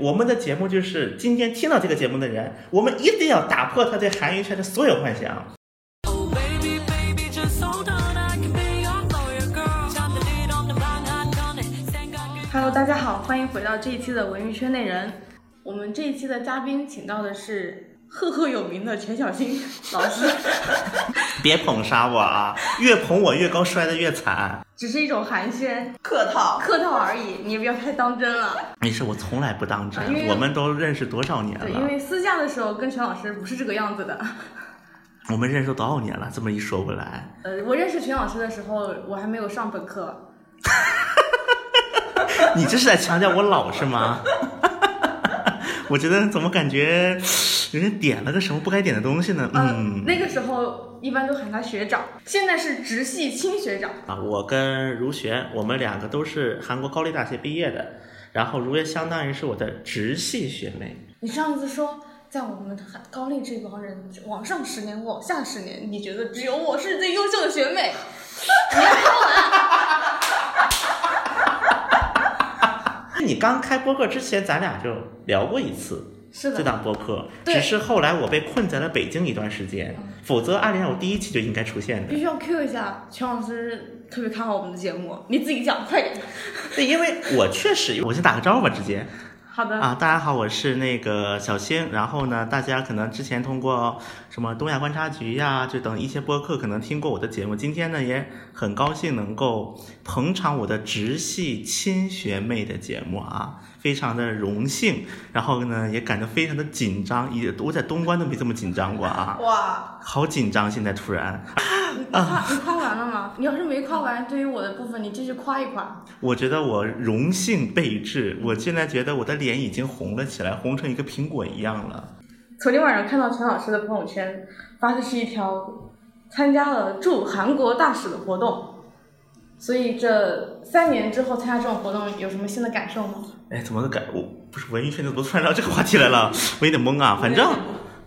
我们的节目就是今天听到这个节目的人，我们一定要打破他对韩娱圈的所有幻想。Hello，大家好，欢迎回到这一期的文娱圈内人。我们这一期的嘉宾请到的是赫赫有名的全小新 老师，别捧杀我啊！越捧我越高，摔得越惨。只是一种寒暄客套。客套而已，你也不要太当真了。没事，我从来不当真。我们都认识多少年对，因？为私下的时候跟全老师不是这个样子的。我们认识多少年了？这么一说过来，呃，我认识全老师的时候，我还没有上本科。你这是在强调我老是吗？我觉得怎么感觉有点点了个什么不该点的东西呢？呃嗯，那个时候一般都喊他学长，现在是直系亲学长。啊，我跟如璇，我们两个都是韩国高丽大学毕业的，然后如璇相当于是我的直系学妹。你上次说，在我们高丽这帮人往上十年，往下十年，你觉得只有我是最优秀的学妹？你要看完。你刚开播客之前，咱俩就聊过一次是的这档播客，只是后来我被困在了北京一段时间，否则按理讲我第一期就应该出现的必。须要 Q 一下，全老师特别看好我们的节目，你自己讲，快点。对，因为我确实，我先打个招呼吧，直接。好的，啊，大家好，我是那个小星。然后呢，大家可能之前通过什么东亚观察局呀，就等一些播客，可能听过我的节目。今天呢，也很高兴能够捧场我的直系亲学妹的节目啊，非常的荣幸。然后呢，也感到非常的紧张，也我在东关都没这么紧张过啊，哇，好紧张！现在突然，你夸你夸完了吗？你要是没夸完，对于我的部分，你继续夸一夸。我觉得我荣幸备至，我现在觉得我的脸已经红了起来，红成一个苹果一样了。昨天晚上看到陈老师的朋友圈发的是一条参加了驻韩国大使的活动，所以这三年之后参加这种活动有什么新的感受吗？哎，怎么改我不是文艺圈的，怎么突然聊这个话题来了？我有点懵啊。反正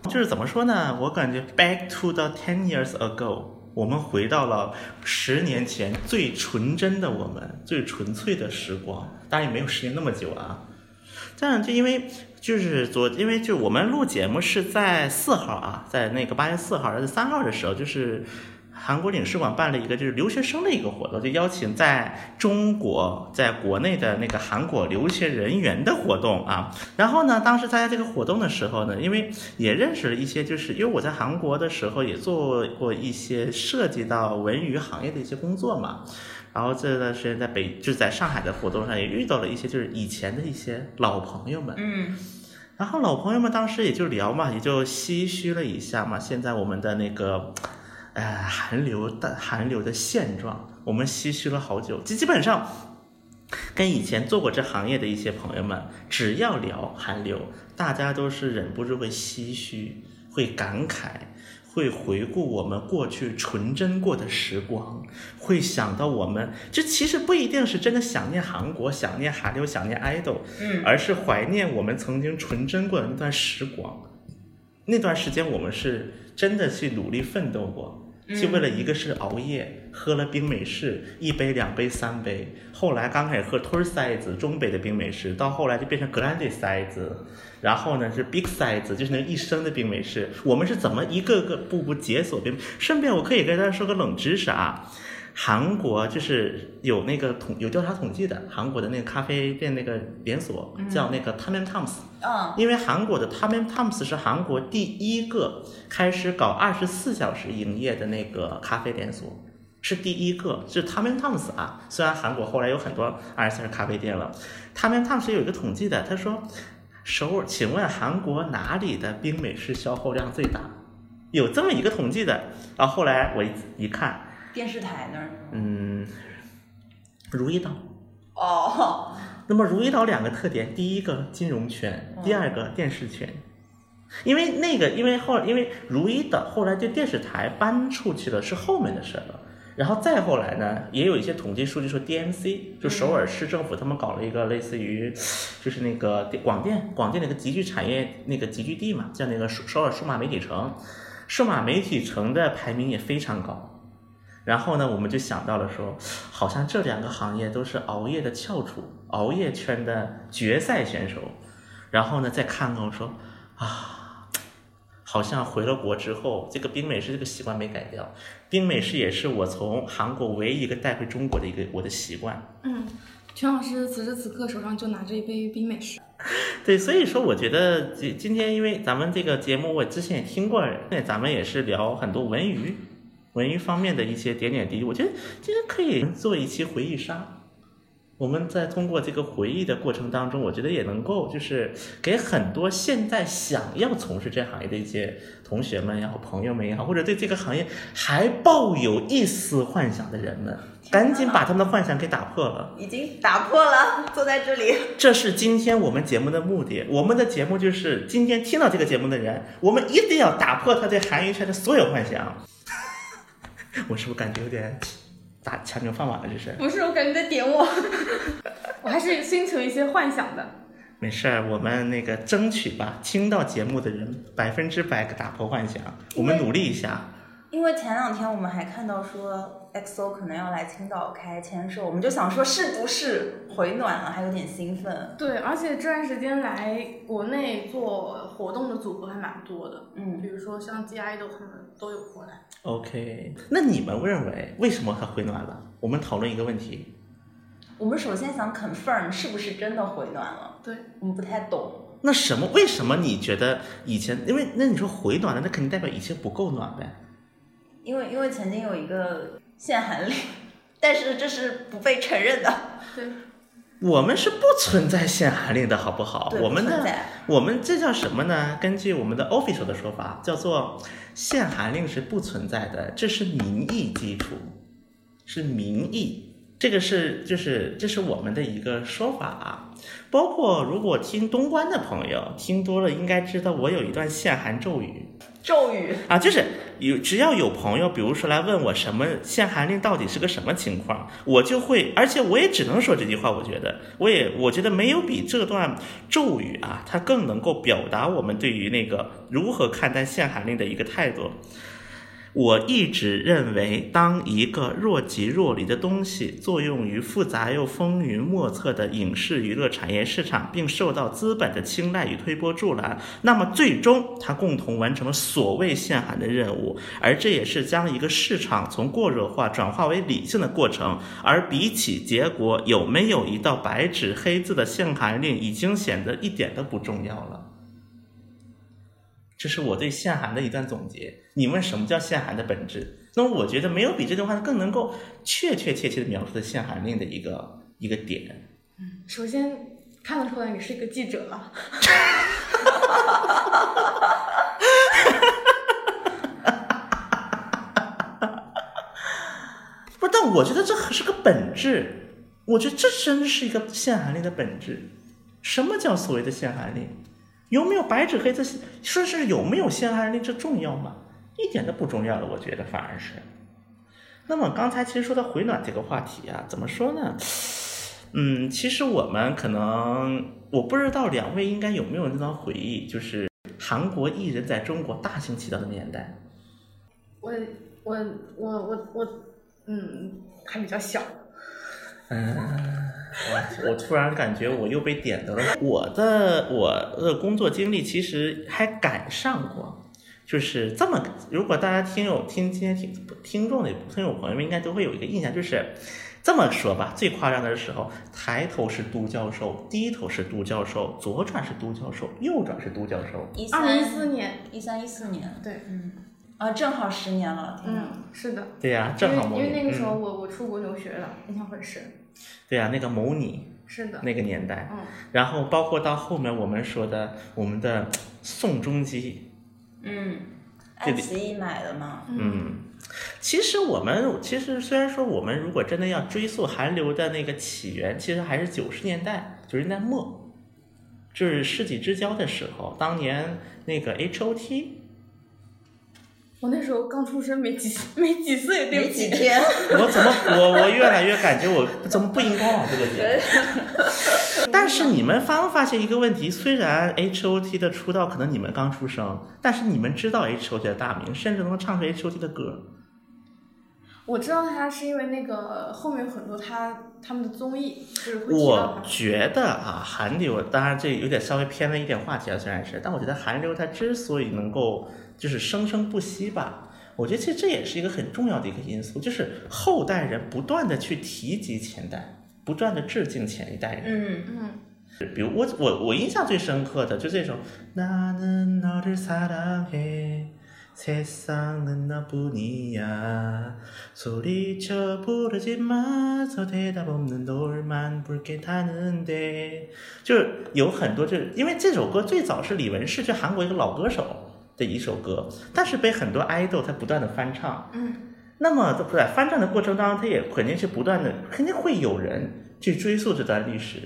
就是怎么说呢，我感觉 back to the ten years ago，我们回到了十年前最纯真的我们，最纯粹的时光。当然也没有十年那么久啊。这样就因为就是昨，因为就我们录节目是在四号啊，在那个八月四号，还是三号的时候，就是韩国领事馆办了一个就是留学生的一个活动，就邀请在中国在国内的那个韩国留学人员的活动啊。然后呢，当时参加这个活动的时候呢，因为也认识了一些，就是因为我在韩国的时候也做过一些涉及到文娱行业的一些工作嘛。然后这段时间在北，就是在上海的活动上也遇到了一些就是以前的一些老朋友们，嗯，然后老朋友们当时也就聊嘛，也就唏嘘了一下嘛。现在我们的那个，呃，韩流的韩流的现状，我们唏嘘了好久。基基本上，跟以前做过这行业的一些朋友们，只要聊韩流，大家都是忍不住会唏嘘，会感慨。会回顾我们过去纯真过的时光，会想到我们，这其实不一定是真的想念韩国、想念韩流、想念 idol，嗯而是怀念我们曾经纯真过的那段时光。那段时间，我们是真的去努力奋斗过，就为了一个是熬夜，喝了冰美式一杯、两杯、三杯，后来刚开始喝 tour size 中杯的冰美式，到后来就变成 grande size，然后呢是 big size，就是那一升的冰美式。我们是怎么一个个步步解锁冰？顺便我可以跟大家说个冷知识啊。韩国就是有那个统有调查统计的，韩国的那个咖啡店那个连锁叫那个 Tom and Tom's，嗯，因为韩国的 Tom and Tom's 是韩国第一个开始搞二十四小时营业的那个咖啡连锁，是第一个，是 Tom and Tom's 啊。虽然韩国后来有很多二十四小时咖啡店了，Tom and Tom's 有一个统计的，他说首尔，请问韩国哪里的冰美式消耗量最大？有这么一个统计的。然后后来我一一看，电视台那儿。嗯，如意岛。哦，那么如意岛两个特点，第一个金融圈，第二个电视圈。因为那个，因为后因为如意岛后来就电视台搬出去了，是后面的事儿了。然后再后来呢，也有一些统计数据说，DMC 就首尔市政府他们搞了一个类似于，就是那个广电广电的一个集聚产业那个集聚地嘛，叫那个首首尔数码媒体城，数码媒体城的排名也非常高。然后呢，我们就想到了说，好像这两个行业都是熬夜的翘楚，熬夜圈的决赛选手。然后呢再看看我说啊，好像回了国之后，这个冰美式这个习惯没改掉。冰美式也是我从韩国唯一一个带回中国的一个我的习惯。嗯，全老师此时此刻手上就拿着一杯冰美式。对，所以说我觉得今今天因为咱们这个节目我之前也听过，那咱们也是聊很多文娱、文娱方面的一些点点滴滴，我觉得其实可以做一期回忆杀。我们在通过这个回忆的过程当中，我觉得也能够就是给很多现在想要从事这行业的一些同学们也好、朋友们也好，或者对这个行业还抱有一丝幻想的人们，赶紧把他们的幻想给打破了。已经打破了，坐在这里。这是今天我们节目的目的。我们的节目就是今天听到这个节目的人，我们一定要打破他对韩娱圈的所有幻想。我是不是感觉有点打强牛饭碗了？这是不是，我感觉在点我。我还是心存一些幻想的。没事儿，我们那个争取吧，听到节目的人百分之百打破幻想，我们努力一下。因为前两天我们还看到说 XO 可能要来青岛开签售，我们就想说是不是回暖了，还有点兴奋。对，而且这段时间来国内做活动的组合还蛮多的，嗯比如说像 G I 都他们都有过来。OK，那你们认为为什么它回暖了？我们讨论一个问题。我们首先想 confirm 是不是真的回暖了，对，我们不太懂。那什么？为什么你觉得以前？因为那你说回暖了，那肯定代表以前不够暖呗。因为因为曾经有一个限韩令，但是这是不被承认的。对，我们是不存在限韩令的，好不好？我们的我们这叫什么呢？根据我们的 official 的说法，叫做限韩令是不存在的，这是民意基础，是民意。这个是就是这是我们的一个说法啊，包括如果听东关的朋友听多了，应该知道我有一段限韩咒语，咒语，啊，就是有只要有朋友，比如说来问我什么限韩令到底是个什么情况，我就会，而且我也只能说这句话。我觉得，我也我觉得没有比这段咒语啊，它更能够表达我们对于那个如何看待限韩令的一个态度。我一直认为，当一个若即若离的东西作用于复杂又风云莫测的影视娱乐产业市场，并受到资本的青睐与推波助澜，那么最终它共同完成了所谓限韩的任务，而这也是将一个市场从过热化转化为理性的过程。而比起结果有没有一道白纸黑字的限韩令，已经显得一点都不重要了。这是我对限韩的一段总结。你问什么叫限韩的本质？那么我觉得没有比这句话更能够确确切切的描述的限韩令的一个一个点。首先看得出来你是一个记者了。不，但我觉得这还是个本质。我觉得这真是一个限韩令的本质。什么叫所谓的限韩令？有没有白纸黑字？说是有没有限韩令，这重要吗？一点都不重要了，我觉得反而是。那么刚才其实说到回暖这个话题啊，怎么说呢？嗯，其实我们可能我不知道两位应该有没有那段回忆，就是韩国艺人在中国大行其道的年代。我我我我我，嗯，还比较小。嗯，我我突然感觉我又被点到了。我的我的工作经历其实还赶上过，就是这么。如果大家听友听今天听听众的听友朋友们应该都会有一个印象，就是这么说吧，最夸张的时候，抬头是都教授，低头是都教授，左转是都教授，右转是都教授。一二零一四年，一三一四年，对，嗯，啊，正好十年了，天！嗯，是的，对呀、因正好模拟。为因为那个时候嗯、我我出国留学了，印象很深。对呀、那个模拟是的，那个年代，嗯，然后包括到后面我们说的我们的宋仲基，嗯，爱奇艺买的嘛，嗯，其实我们其实虽然说我们如果真的要追溯韩流的那个起源，其实还是九十年代九十年代末，就是世纪之交的时候，当年那个 H O T，我那时候刚出生，没几没几岁，对没不起。几天，我怎么我我越来越感觉我怎么不应该往这个点？但是你们发没发现一个问题？虽然 H O T 的出道可能你们刚出生，但是你们知道 H O T 的大名，甚至能唱出 H O T 的歌。我知道他是因为那个后面有很多他他们的综艺，就是会我。觉得啊，韩流当然这有点稍微偏了一点话题啊，虽然是，但我觉得韩流它之所以能够就是生生不息吧，我觉得其实这也是一个很重要的一个因素，就是后代人不断的去提及前代，不断的致敬前一代人。嗯，嗯，比如我我我印象最深刻的就这首나는너를사랑해 세상은 너뿐이야 소리쳐 부르지 마서 대답 없는 너만 붉게 타는데就是有很多就是因为这首歌最早是李文世，就韩国一个老歌手 的一首歌，但是被很多 idol 他不断的翻唱，嗯，那么在翻唱的过程当中，他也肯定是不断的，肯定会有人去追溯这段历史。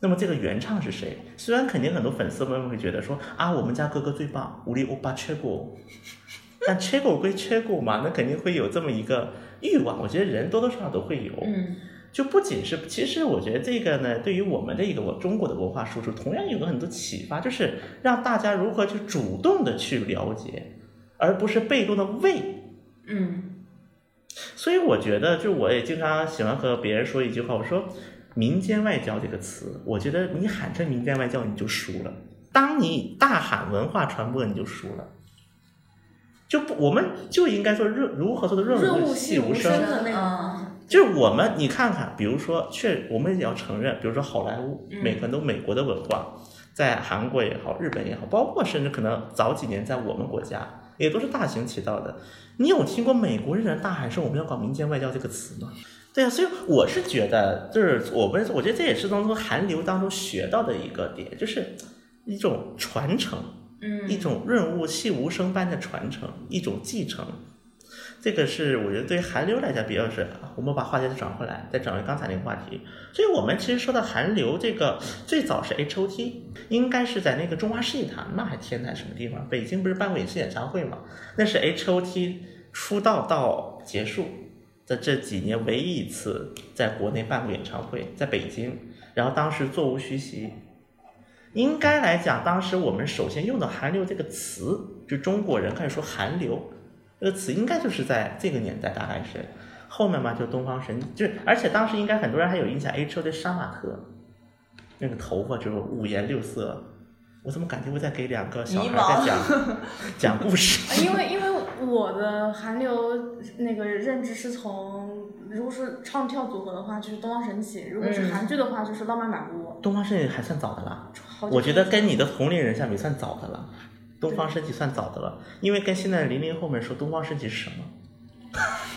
那么这个原唱是谁？虽然肯定很多粉丝们会觉得说啊，我们家哥哥最棒，无力欧巴缺过，但缺过归缺过嘛，那肯定会有这么一个欲望。我觉得人多多少少都会有。嗯，就不仅是，其实我觉得这个呢，对于我们的一个我中国的文化输出，同样有个很多启发，就是让大家如何去主动的去了解，而不是被动的为。嗯，所以我觉得，就我也经常喜欢和别人说一句话，我说“民间外交”这个词，我觉得你喊成民间外交，你就输了。当你大喊文化传播，你就输了。就不，我们就应该说润如何做的润物细细无声。的那。就是我们，你看看，比如说，确我们也要承认，比如说好莱坞，美很多美国的文化，在韩国也好，日本也好，包括甚至可能早几年在我们国家，也都是大行其道的。你有听过美国人大喊说我们要搞民间外交这个词吗？对啊，所以我是觉得，就是我们，我觉得这也是从韩流当中学到的一个点，就是一种传承，嗯，一种润物细无声般的传承，一种继承。这个是我觉得对于韩流来讲比较是，我们把话题再转回来，再转回刚才那个话题。所以我们其实说到韩流这个，最早是 H O T，应该是在那个中华世纪坛嘛，还天坛什么地方？北京不是办过一次演唱会嘛？那是 H O T 出道到结束的这几年唯一一次在国内办过演唱会，在北京，然后当时座无虚席。应该来讲，当时我们首先用的“韩流”这个词，就中国人开始说“韩流”这个词，应该就是在这个年代，大概是后面嘛，就东方神，就是而且当时应该很多人还有印象，H O 的杀马特，那个头发就是五颜六色，我怎么感觉我在给两个小孩在讲 讲故事？啊因为因为我的韩流那个认知是从，如果是唱跳组合的话，就是东方神起；如果是嗯韩剧的话，就是浪漫满屋。东方神起还算早的啦，我觉得跟你的同龄人相比算早的了。东方神起算早的了，因为跟现在零零后们说东方神起是什么？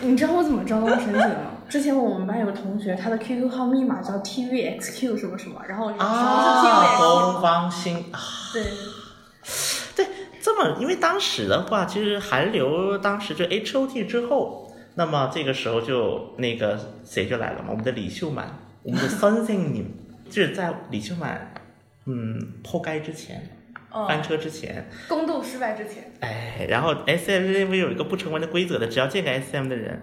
你知道我怎么知道东方神起的吗？之前我们班有个同学，他的 QQ 号密码叫 TVXQ 什么什么，然后什么是 TVXQ？、东方星啊，对，对，这么因为当时的话，其实韩流当时就 H O T 之后，那么这个时候就那个谁就来了嘛，我们的李秀满，我们的 New，就是在李秀满嗯破街之前，哦翻车之前，宫斗失败之前，哎，然后 S M 是因为有一个不成文的规则的，只要见个 S M 的人，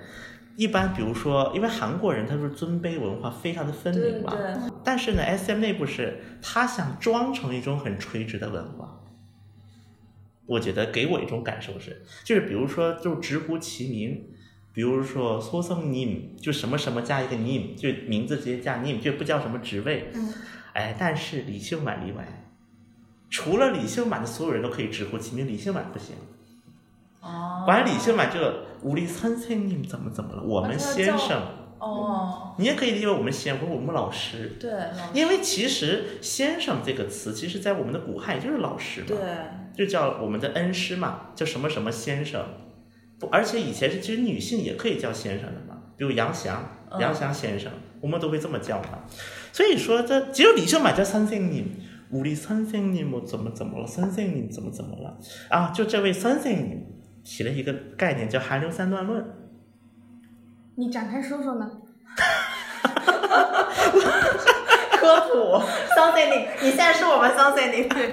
一般比如说，因为韩国人他是尊卑文化非常的分明嘛，对但是呢，S M 内部是他想装成一种很垂直的文化，我觉得给我一种感受是，就是比如说就直呼其名，比如说 s o s o n 就什么什么加一个 n i 就名字直接加 n i 就不叫什么职位，嗯，哎，但是李秀满例外。除了李秀满的所有人都可以直呼其名，李秀满不行。哦，完了，李秀满就우리선생님怎么怎么了？我们啊他叫先生，哦，你也可以理解为我们先，或者我们老师。对，老因为其实“先生”这个词，其实在我们的古汉也就是老师嘛，对，就叫我们的恩师嘛，叫什么什么先生。不，而且以前是其实女性也可以叫先生的嘛，比如杨翔，嗯杨翔先生，我们都会这么叫他。所以说这只有李秀满叫선생님， 우리선생님我怎么怎么了，선생님怎么怎么了啊？就这位선생님提了一个概念叫韩流三段论。你展开说说呢？科普，something，你你现在是我们 something，对，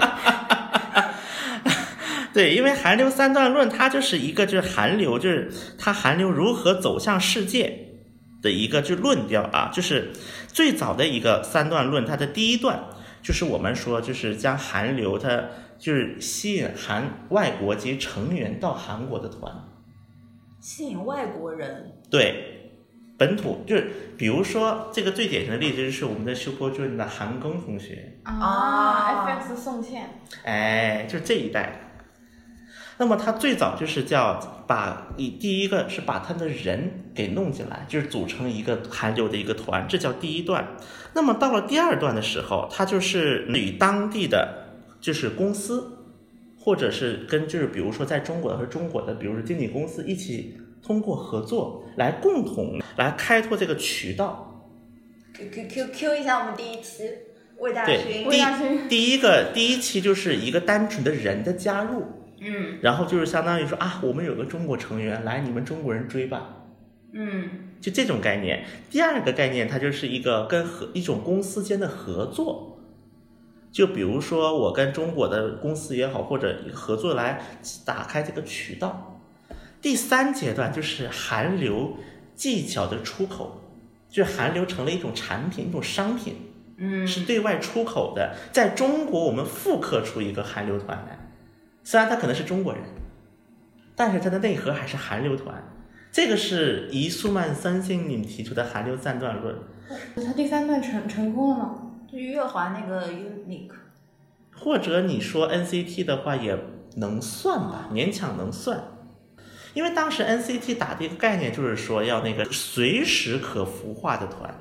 对，因为韩流三段论，它就是一个就是韩流，就是它韩流如何走向世界的一个就论调啊，就是最早的一个三段论，它的第一段 就是我们说就是将韩流它就是吸引韩外国籍成员到韩国的团，吸引外国人。对，本土就是比如说这个最典型的例子就是我们的 Super Junior 的韩庚同学，啊，FX 宋茜，哎，就是这一代。那么他最早就是叫把以第一个是把他的人给弄进来，就是组成一个韩流的一个团，这叫第一段。那么到了第二段的时候，他就是与当地的就是公司，或者是跟就是比如说在中国和中国的，比如说经纪公司一起通过合作来共同来开拓这个渠道。Q Q Q Q 一下我们第一期魏大，勋，魏大勋第第一个第一期就是一个单纯的人的加入，嗯然后就是相当于说啊，我们有个中国成员，来你们中国人追吧，嗯就这种概念。第二个概念，它就是一个跟合一种公司间的合作，就比如说我跟中国的公司也好，或者合作来打开这个渠道。第三阶段就是韩流技巧的出口，就是韩流成了一种产品，一种商品。嗯是对外出口的。在中国，我们复刻出一个韩流团来，虽然他可能是中国人，但是他的内核还是韩流团。这个是伊苏曼三星你提出的韩流三段论，他第三段成成功了吗？就乐华那个 Unique，或者你说 NCT 的话也能算吧，勉强能算。因为当时 NCT 打的一个概念就是说要那个随时可孵化的团，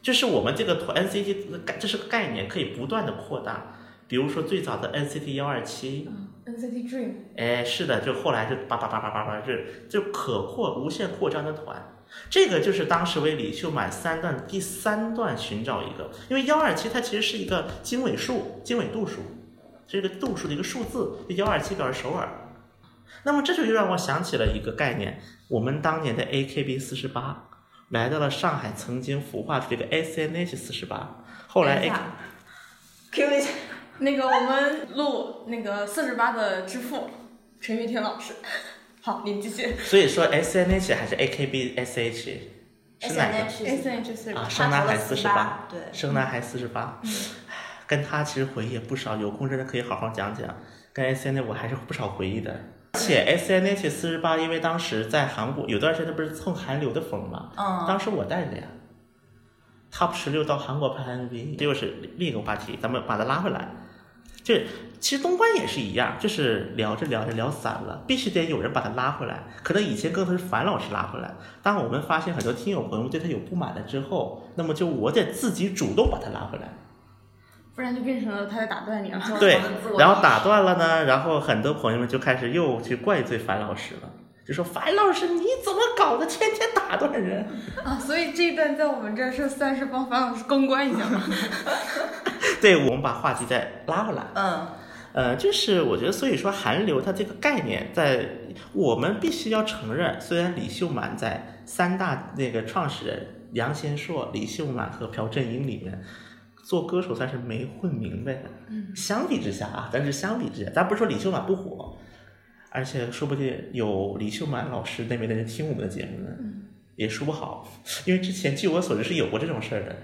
就是我们这个团 NCT 这是个概念，可以不断的扩大。比如说最早的 NCT 幺二七，NCT Dream，哎，是的，就后来就叭叭叭叭叭叭，就就可扩无限扩张的团，这个就是当时为李秀满三段第三段寻找一个，因为幺二七它其实是一个经纬数、经纬度数，是一个度数的一个数字，幺二七表示首尔。那么这就又让我想起了一个概念，我们当年的 AKB 四十八来到了上海，曾经孵化出这个 SNH 四十八，后来 A 下 Q 一下，那个我们录那个四十八的之父陈玉婷老师。好，您继续。所以说 SNH 还是 AKB SH 是哪个？S H 四十啊，八，生男孩四十八48，对生男孩四十八，跟他其实回忆也不少，有空真的可以好好讲讲。跟 S N H 我还是不少回忆的，而且 S N H 四十八，因为当时在韩国有段时间不是蹭韩流的风嘛，嗯当时我带的呀。Top 十六到韩国拍 MV，这又是另一个话题，咱们把它拉回来。就其实东关也是一样，就是聊着聊着聊散了，必须得有人把他拉回来。可能以前更多是樊老师拉回来，当我们发现很多听友朋友们对他有不满了之后，那么就我得自己主动把他拉回来。不然就变成了他在打断你了。对然后打断了呢，然后很多朋友们就开始又去怪罪樊老师了，就说樊老师你怎么搞的，天天打断人。啊，所以这一段在我们这儿是算是帮樊老师公关一下吗？对，我们把话题再拉回来。嗯呃，就是我觉得，所以说韩流它这个概念在，我们必须要承认，虽然李秀满在三大那个创始人杨贤硕、李秀满和朴正英里面做歌手算是没混明白的。嗯，相比之下啊，但是相比之下，咱不是说李秀满不火，而且说不定有李秀满老师那边的人听我们的节目呢，也说不好，因为之前据我所知是有过这种事儿的。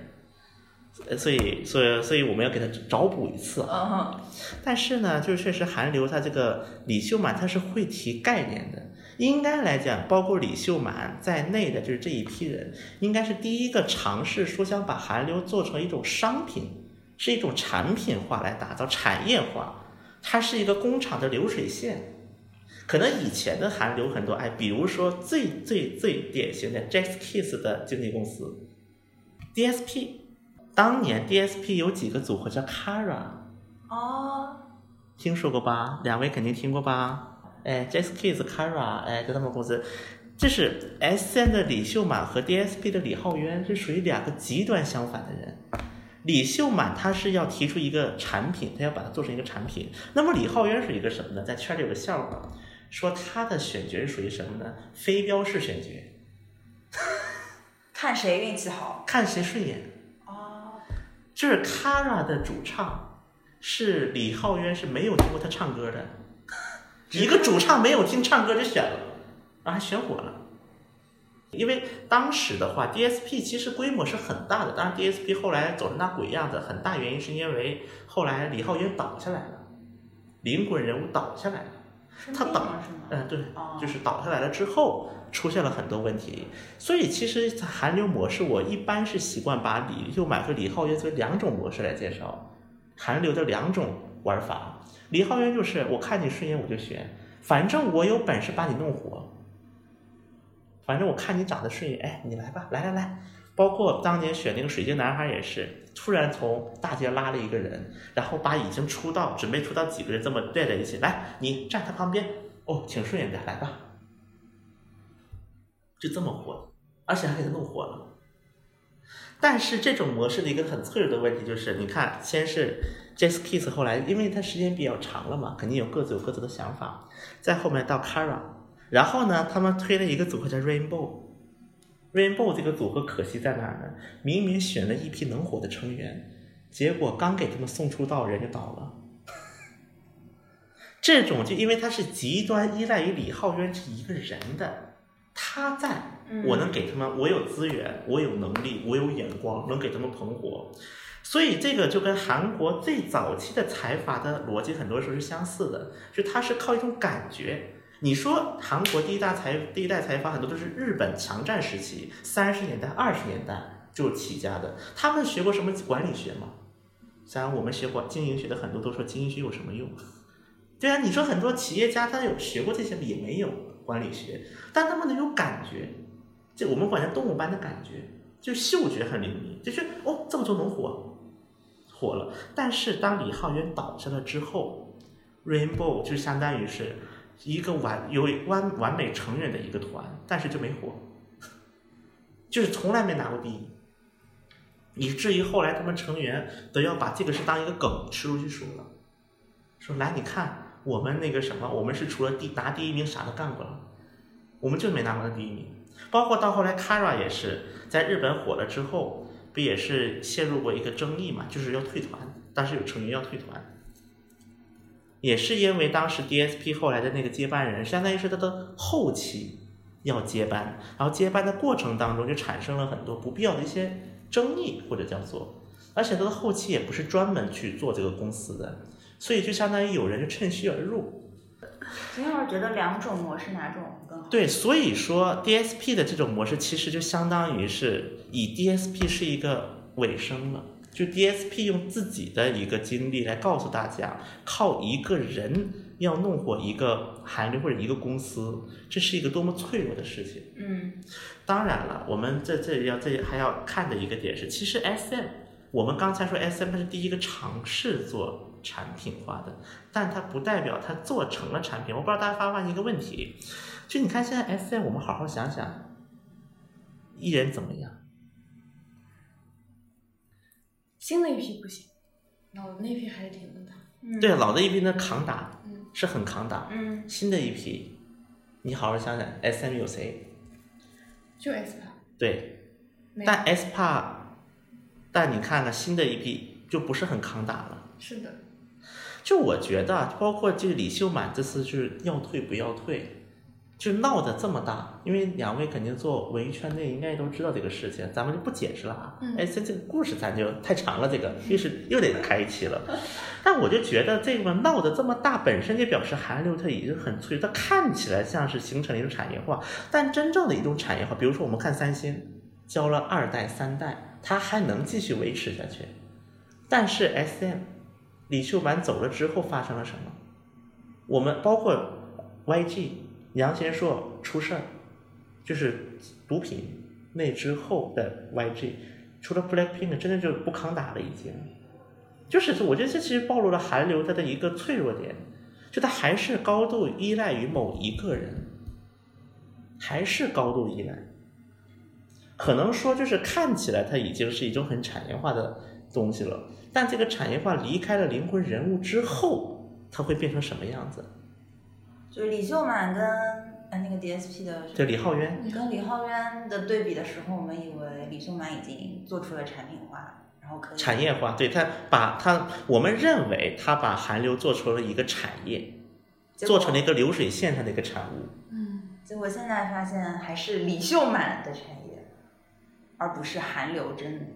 呃所以，所以，所以我们要给他找补一次啊。嗯，但是呢，就是确实韩流它这个李秀满他是会提概念的。应该来讲，包括李秀满在内的就是这一批人，应该是第一个尝试说想把韩流做成一种商品，是一种产品化来打造产业化，它是一个工厂的流水线。可能以前的韩流很多哎，比如说最最最典型的 Jax Kiss 的经纪公司 DSP，当年 DSP 有几个组合叫 Kara。哦，听说过吧？两位肯定听过吧？哎 j a s Kids、Kara，哎，就他们公司，这是 S N 的李秀满和 DSP 的李浩渊是属于两个极端相反的人。李秀满他是要提出一个产品，他要把它做成一个产品。那么李浩渊是一个什么呢？在圈里有个笑话，说他的选角是属于什么呢？非标式选角，看谁运气好。看谁顺眼。哦，就是 Kara 的主唱是李浩渊是没有听过他唱歌的，一个主唱没有听唱歌就选了，然后还选火了。因为当时的话，DSP 其实规模是很大的，当然 DSP 后来走成那鬼样子，很大原因是因为后来李浩渊倒下来了，灵魂人物倒下来了。它倒了？嗯，对哦，就是倒下来了之后出现了很多问题，所以其实韩流模式我一般是习惯把李秀满和李浩源作为两种模式来介绍，韩流的两种玩法。李浩源就是我看你顺眼我就选，反正我有本事把你弄火，反正我看你长得顺眼，哎，你来吧，来来来。包括当年选那个水晶男孩也是，突然从大街拉了一个人，然后把已经出道、准备出道几个人这么带在一起，来，你站他旁边，哦，挺顺眼的，来吧，就这么火，而且还给他弄火了。但是这种模式的一个很脆弱的问题就是，你看，先是 Just Kiss，后来因为他时间比较长了嘛，肯定有各自有各自的想法，再后面到 Kara，然后呢，他们推了一个组合叫 Rainbow。Rainbow 这个组合可惜在哪儿呢？明明选了一批能火的成员，结果刚给他们送出道，人就倒了。这种就因为他是极端依赖于李浩渊这一个人的，他在，我能给他们，我有资源，我有能力，我有眼光，能给他们捧火。所以这个就跟韩国最早期的财阀的逻辑很多时候是相似的，就他是靠一种感觉。你说韩国第一大财第一代财阀很多都是日本强占时期，三十年代、二十年代就起家的，他们学过什么管理学吗？虽然我们学过经营学的很多都说经营学有什么用？对啊，你说很多企业家他有学过这些吗？也没有管理学，但他们能有感觉，就我们管叫动物般的感觉，就嗅觉很灵敏，就是哦这么做能火，火了。但是当李浩源倒下了之后，Rainbow 就相当于是一个完有完完美成员的一个团，但是就没火，就是从来没拿过第一。以至于后来他们成员都要把这个事当一个梗吃出去说了，说来你看我们那个什么，我们是除了第拿第一名啥都干过了，我们就没拿过第一名。包括到后来 Kara 也是在日本火了之后，不也是陷入过一个争议嘛，就是要退团，当时有成员要退团，也是因为当时 DSP 后来的那个接班人，相当于是他的后期要接班，然后接班的过程当中就产生了很多不必要的一些。争议或者叫做，而且他的后期也不是专门去做这个公司的，所以就相当于有人就趁虚而入。金老师觉得两种模式哪种更好？对，所以说 DSP 的这种模式其实就相当于是以 DSP 是一个尾声了，就 DSP 用自己的一个经历来告诉大家，靠一个人要弄火一个韩流或者一个公司，这是一个多么脆弱的事情。嗯当然了，我们在这里要这里还要看的一个点是，其实 SM，我们刚才说 SM 它是第一个尝试做产品化的，但它不代表它做成了产品。我不知道大家发没发现一个问题，就你看现在 SM，我们好好想想，艺人怎么样？新的一批不行，老的那批还是挺能打。嗯对，老的一批呢扛打嗯，是很扛打，嗯新的一批，你好好想想，SM 有谁？就 S 帕，对，但 SPA，但你看看新的一批就不是很扛打了。是的，就我觉得啊，包括这个李秀满这次是要退不要退，就闹得这么大，因为两位肯定做文艺圈内应该都知道这个事情，咱们就不解释了啊。嗯哎，这这个故事咱就太长了，这个又是又得开一期了。但我就觉得这个闹得这么大，本身就表示韩流它已经很脆，它看起来像是形成了一种产业化，但真正的一种产业化，比如说我们看三星，交了二代、三代，它还能继续维持下去，但是 SM。李秀满走了之后发生了什么？我们包括 YG 杨贤硕出事儿，就是毒品那之后的 YG，除了 Blackpink 真的就不抗打了已经。就是我觉得这其实暴露了韩流它的一个脆弱点，就它还是高度依赖于某一个人，还是高度依赖。可能说就是看起来它已经是一种很产业化的东西了，但这个产业化离开了灵魂人物之后，它会变成什么样子？就是李秀满跟呃那个 DSP 的这李浩渊，你跟李浩渊的对比的时候，我们以为李秀满已经做出了产品化，然后可以产业化，对他把他，我们认为他把韩流做成了一个产业，做成了一个流水线上的一个产物。嗯，结果现在发现还是李秀满的产业，而不是韩流真产业。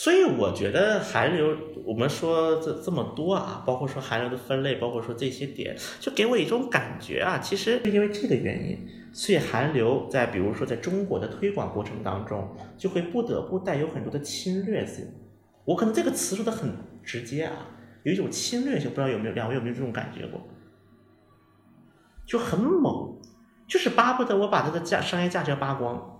所以我觉得韩流，我们说这这么多啊，包括说韩流的分类，包括说这些点，就给我一种感觉啊，其实是因为这个原因，所以韩流在比如说在中国的推广过程当中，就会不得不带有很多的侵略性。我可能这个词说的很直接啊，有一种侵略性，不知道有没有两位有没有这种感觉过？就很猛，就是巴不得我把它的价商业价值要扒光。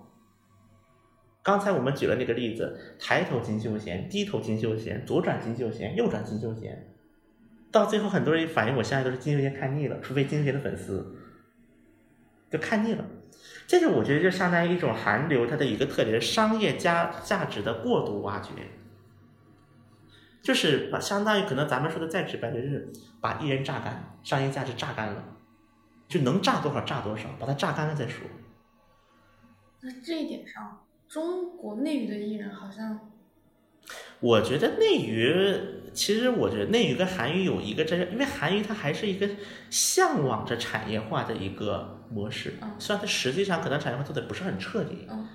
刚才我们举了那个例子，抬头金秀贤，低头金秀贤，左转金秀贤，右转金秀贤，到最后很多人反映我现在都是金秀贤看腻了，除非金秀贤的粉丝，就看腻了。这个我觉得就相当于一种韩流它的一个特点，商业价价值的过度挖掘，就是把相当于可能咱们说的再直白就是把艺人榨干，商业价值榨干了，就能榨多少榨多少，把它榨干了再说。那这一点上，中国内娱的艺人好像我觉得内娱，其实我觉得内娱跟韩娱有一个真，因为韩娱它还是一个向往着产业化的一个模式嗯，虽然它实际上可能产业化做的不是很彻底。嗯。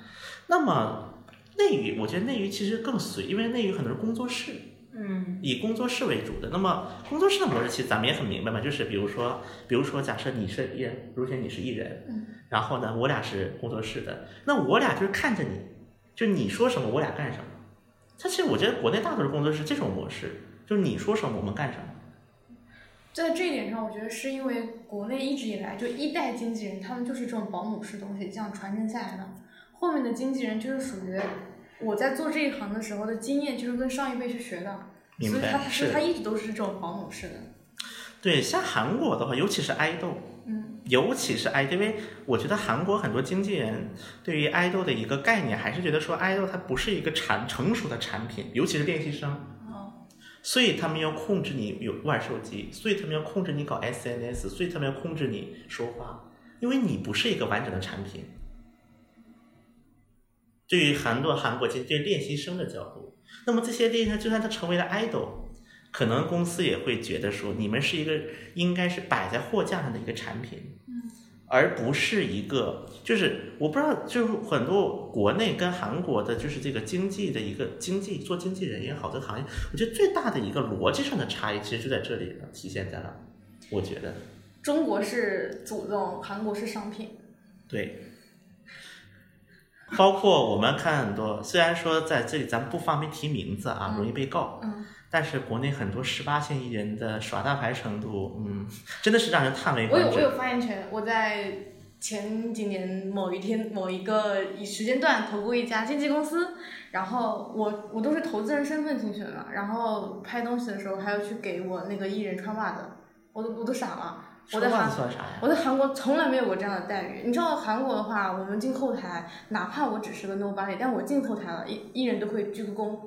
那么内娱，我觉得内娱其实更随，因为内娱很多是工作室，嗯以工作室为主的。那么工作室的模式，其实咱们也很明白嘛，就是比如说，比如说，假设你是艺人，如果你是艺人，嗯，然后呢，我俩是工作室的，那我俩就是看着你，就你说什么我俩干什么。它其实我觉得国内大多数工作室这种模式，就是你说什么我们干什么。在这一点上，我觉得是因为国内一直以来就一代经纪人，他们就是这种保姆式东西这样传承下来的。后面的经纪人就是属于我在做这一行的时候的经验，就是跟上一辈去学的，明白所以他是他一直都是这种保姆式的。对，像韩国的话，尤其是爱豆，嗯，尤其是爱豆，因为我觉得韩国很多经纪人对于爱豆的一个概念，还是觉得说爱豆它不是一个产成熟的产品，尤其是练习生。哦，所以他们要控制你有玩手机，所以他们要控制你搞 SNS，所以他们要控制你说话，因为你不是一个完整的产品。对于韩多韩国经对练习生的角度，那么这些练习生就算他成为了 idol，可能公司也会觉得说你们是一个应该是摆在货架上的一个产品，嗯，而不是一个就是我不知道，就是很多国内跟韩国的，就是这个经济的一个经济做经纪人也好，这个行业，我觉得最大的一个逻辑上的差异，其实就在这里了，体现在了，我觉得中国是祖宗，韩国是商品。对。包括我们看很多，虽然说在这里咱们不方便提名字啊，嗯容易被告，嗯，但是国内很多十八线艺人的耍大牌程度，嗯，真的是让人叹为观止。我有我有发言权，我在前几年某一天某一个时间段投过一家经纪公司，然后我我都是投资人身份进去的嘛，然后拍东西的时候还要去给我那个艺人穿袜子，我都我都傻了。我在韩子算啥呀？我在韩国从来没有过这样的待遇。你知道韩国的话，我们进后台，哪怕我只是个 nobody，但我进后台了，艺艺人都会鞠个躬，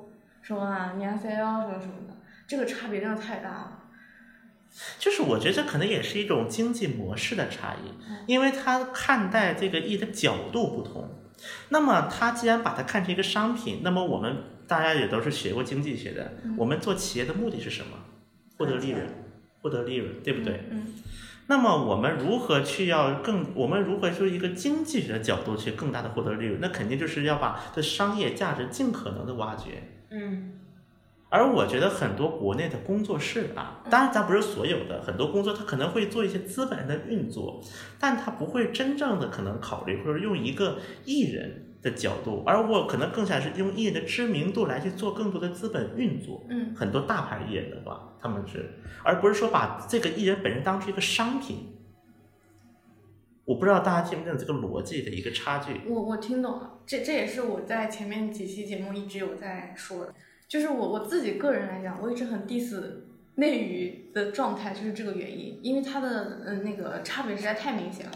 说啊你好 C 哦什么什么的，这个差别真的太大了。就是我觉得这可能也是一种经济模式的差异，因为他看待这个艺的角度不同。那么他既然把它看成一个商品，那么我们大家也都是学过经济学的，我们做企业的目的是什么？获得利润，获得利润，对不对？嗯，那么我们如何去要更？我们如何从一个经济学的角度去更大的获得利润？那肯定就是要把这商业价值尽可能的挖掘。嗯而我觉得很多国内的工作室啊，当然咱不是所有的，很多工作它可能会做一些资本的运作，但它不会真正的可能考虑或者用一个艺人的角度，而我可能更想是用艺人的知名度来去做更多的资本运作。嗯，很多大牌艺人的话，他们是，而不是说把这个艺人本身当成一个商品。我不知道大家听不听懂这个逻辑的一个差距。我我听懂了，这这也是我在前面几期节目一直有在说的，就是我我自己个人来讲，我一直很 diss 内娱的状态，就是这个原因，因为它的嗯那个差别实在太明显了。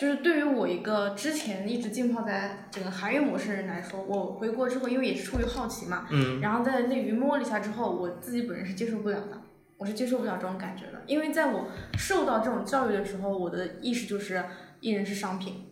就是对于我一个之前一直浸泡在整个韩语模式的人来说，我回国之后，因为也是出于好奇嘛，嗯，然后在内娱摸了一下之后，我自己本人是接受不了的，我是接受不了这种感觉的，因为在我受到这种教育的时候，我的意识就是艺人是商品，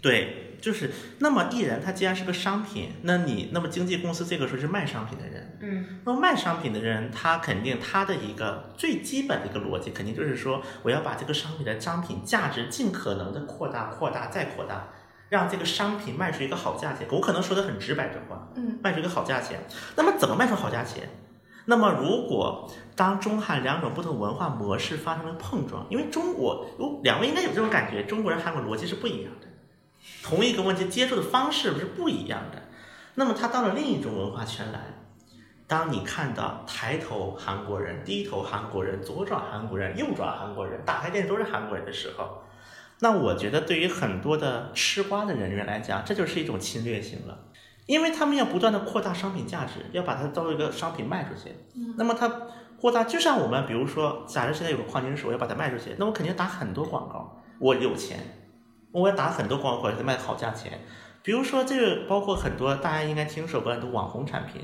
对，就是那么艺人他既然是个商品，那你那么经纪公司这个时候是卖商品的人，嗯那么卖商品的人，他肯定他的一个最基本的一个逻辑，肯定就是说，我要把这个商品的商品价值尽可能的扩大、扩大再扩大，让这个商品卖出一个好价钱。我可能说的很直白的话，嗯，卖出一个好价钱。那么怎么卖出好价钱？那么如果当中韩两种不同文化模式发生了碰撞，因为中国有两位应该有这种感觉，中国人、韩国逻辑是不一样的，同一个问题接触的方式是不一样的。那么他到了另一种文化圈来，当你看到抬头韩国人、低头韩国人、左转韩国人、右转韩国人，打开电视都是韩国人的时候，那我觉得对于很多的吃瓜的人员来讲，这就是一种侵略性了，因为他们要不断的扩大商品价值，要把它作为一个商品卖出去。那么它扩大，就像我们比如说，假设现在有个矿泉水，我要把它卖出去，那我肯定打很多广告，我有钱，我要打很多广告给它卖好价钱。比如说，这个包括很多大家应该听说过很多网红产品。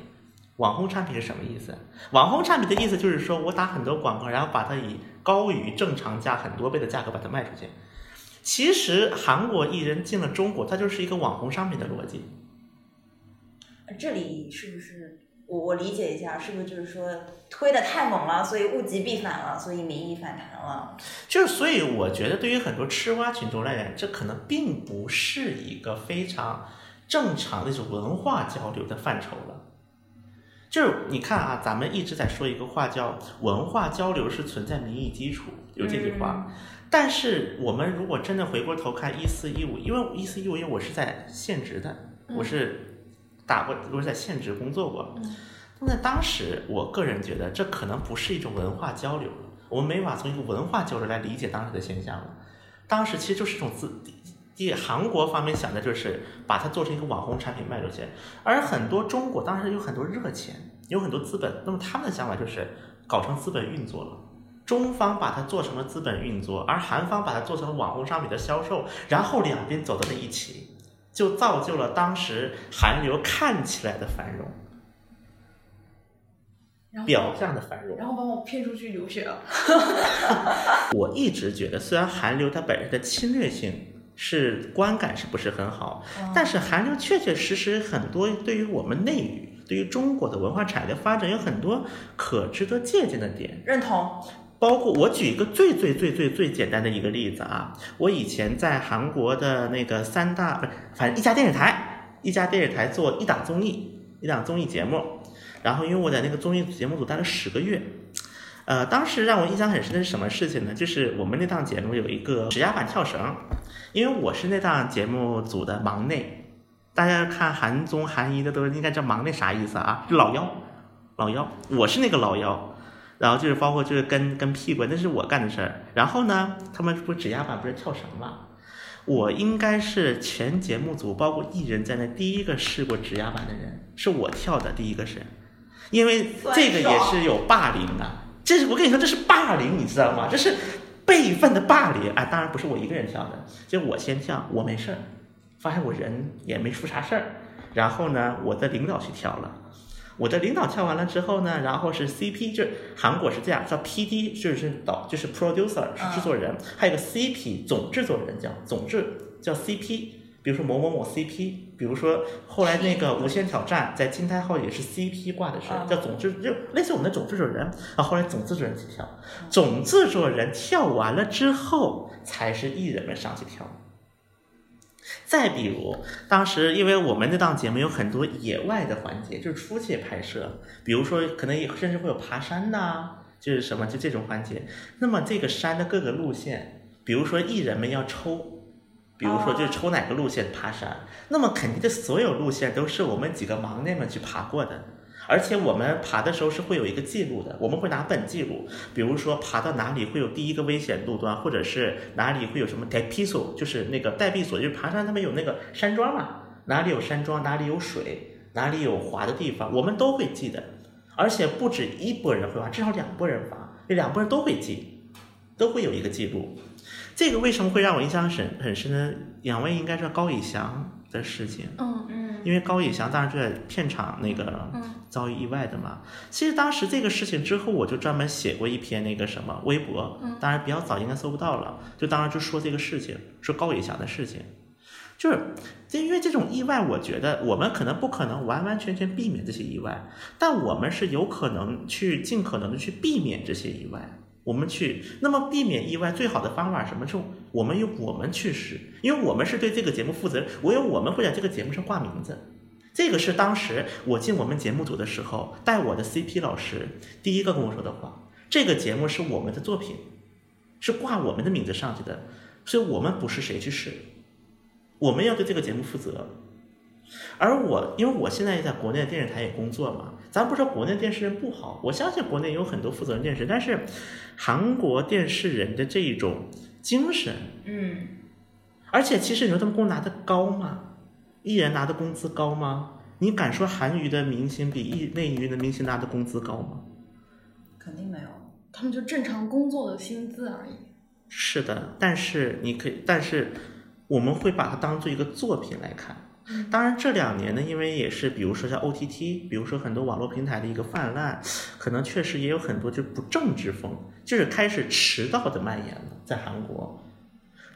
网红产品是什么意思？网红产品的意思就是说我打很多广告，然后把它以高于正常价很多倍的价格把它卖出去。其实韩国艺人进了中国，它就是一个网红商品的逻辑。这里是不是我我理解一下，是不是就是说推的太猛了，所以物极必反了，所以民意反弹了？就是所以我觉得对于很多吃瓜群众来讲，这可能并不是一个非常正常的一种文化交流的范畴了。就是你看啊，咱们一直在说一个话叫文化交流是存在民意基础，有这句话。但是我们如果真的回过头看一四一五，因为一四一五，因为我是在现职的，我是打过，我是在现职工作过。那么在当时，我个人觉得这可能不是一种文化交流了，我们没法从一个文化交流来理解当时的现象了。当时其实就是一种自。第韩国方面想的就是把它做成一个网红产品卖出去，而很多中国当时有很多热钱，有很多资本，那么他们的想法就是搞成资本运作了。中方把它做成了资本运作，而韩方把它做成了网红商品的销售，然后两边走到了一起，就造就了当时韩流看起来的繁荣，表象的繁荣。然后把我骗出去留学了。我一直觉得，虽然韩流它本身的侵略性是观感是不是很好，但是韩流确确实实很多对于我们内娱，对于中国的文化产业的发展有很多可值得借鉴的点。认同。包括我举一个最最最最最简单的一个例子啊，我以前在韩国的那个三大不是，反正一家电视台，一家电视台做一档综艺，一档综艺节目，然后因为我在那个综艺节目组待了十个月，呃，当时让我印象很深的是什么事情呢？就是我们那档节目有一个指压板跳绳，因为我是那档节目组的忙内，大家看韩综韩艺的都应该知道忙内啥意思啊？老幺，老幺，我是那个老幺。然后就是包括就是跟跟屁股，那是我干的事儿。然后呢，他们不是指压板不是跳绳吗？我应该是全节目组包括艺人在内第一个试过指压板的人，是我跳的第一个是，因为这个也是有霸凌的。这是我跟你说，这是霸凌，你知道吗？这是辈分的霸凌。哎，当然不是我一个人跳的，就我先跳，我没事儿，发现我人也没出啥事儿。然后呢，我的领导去跳了。我的领导跳完了之后呢，然后是 CP，就是韩国是这样，叫 PD，就是导，就是 producer 是制作人，还有个 CP 总制作人叫总制叫 CP，比如说某某某 CP，比如说后来那个无限挑战在金泰浩也是 CP 挂的是叫总制，就类似我们的总制作人，啊，后来总制作人去跳，总制作人跳完了之后才是艺人们上去跳。再比如，当时因为我们那档节目有很多野外的环节，就是出去拍摄，比如说可能也甚至会有爬山呐、就是什么就这种环节。那么这个山的各个路线，比如说艺人们要抽，比如说就是抽哪个路线爬山，那么肯定这所有路线都是我们几个盲内们去爬过的。而且我们爬的时候是会有一个记录的，我们会拿本记录，比如说爬到哪里会有第一个危险路段，或者是哪里会有什么 d 避所，就是那个待避所，就是爬山他们有那个山庄嘛，哪里有山庄，哪里有水，哪里有滑的地方，我们都会记得，而且不止一拨人会滑，至少两拨人滑，这两拨人都会记，都会有一个记录。这个为什么会让我印象很很深呢？两位应该是高以翔的事情，嗯嗯因为高以翔当时就在片场那个嗯遭遇意外的嘛。其实当时这个事情之后，我就专门写过一篇那个什么微博，当然比较早，应该搜不到了。就当时就说这个事情，说高以翔的事情，就是就因为这种意外，我觉得我们可能不可能完完全全避免这些意外，但我们是有可能去尽可能的去避免这些意外。我们去，那么避免意外最好的方法什么？就我们由我们去试，因为我们是对这个节目负责，我有我们会在这个节目上挂名字。这个是当时我进我们节目组的时候，带我的 CP 老师第一个跟我说的话。这个节目是我们的作品，是挂我们的名字上去的，所以我们不是谁去试，我们要对这个节目负责。而我，因为我现在也在国内的电视台也工作嘛，咱不说国内电视人不好，我相信国内有很多负责任电视，但是韩国电视人的这一种精神，嗯，而且其实你说他们工资拿的高吗？艺人拿的工资高吗？你敢说韩娱的明星比艺内娱的明星拿的工资高吗？肯定没有。他们就正常工作的薪资而已。是的，但是你可以，但是我们会把它当做一个作品来看。当然，这两年呢，因为也是，比如说像 OTT，比如说很多网络平台的一个泛滥，可能确实也有很多就不正之风，就是开始迟到的蔓延了，在韩国。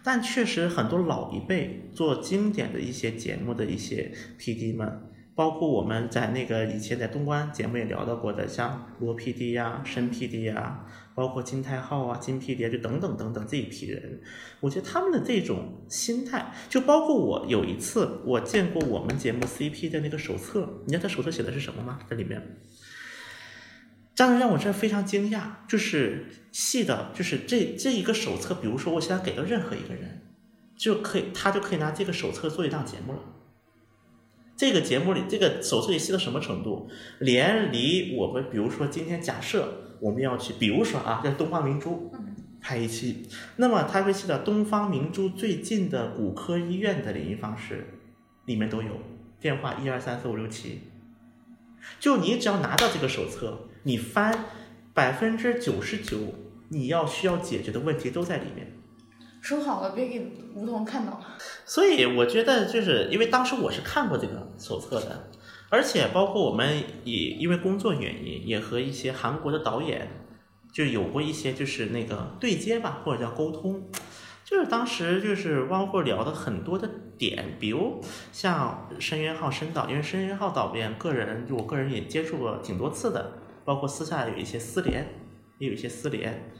但确实很多老一辈做经典的一些节目的一些 PD 们，包括我们在那个以前在东关节目也聊到过的，像罗 PD 呀、申 PD 呀，包括金泰浩啊、金 PD 啊，就等等等等这一批人，我觉得他们的这种心态，就包括我有一次我见过我们节目 CP 的那个手册，你知道他手册写的是什么吗？在里面。当时让我真的非常惊讶，就是细的，就是这这一个手册，比如说我现在给到任何一个人，就可以他就可以拿这个手册做一档节目了。这个节目里，这个手册里细到什么程度？连离我们，比如说今天假设我们要去，比如说啊，在东方明珠拍一期，那么他会去到东方明珠最近的骨科医院的联系方式，里面都有电话一二三四五六七。就你只要拿到这个手册，你翻百分之九十九你要需要解决的问题都在里面。收好了，别给吴桐看到。所以我觉得，就是因为当时我是看过这个手册的，而且包括我们也因为工作原因，也和一些韩国的导演就有过一些就是那个对接吧，或者叫沟通。就是当时就是汪霍聊的很多的点，比如像申元浩申导，因为申元浩导演个人，就我个人也接触过挺多次的，包括私下有一些私联，也有一些私联。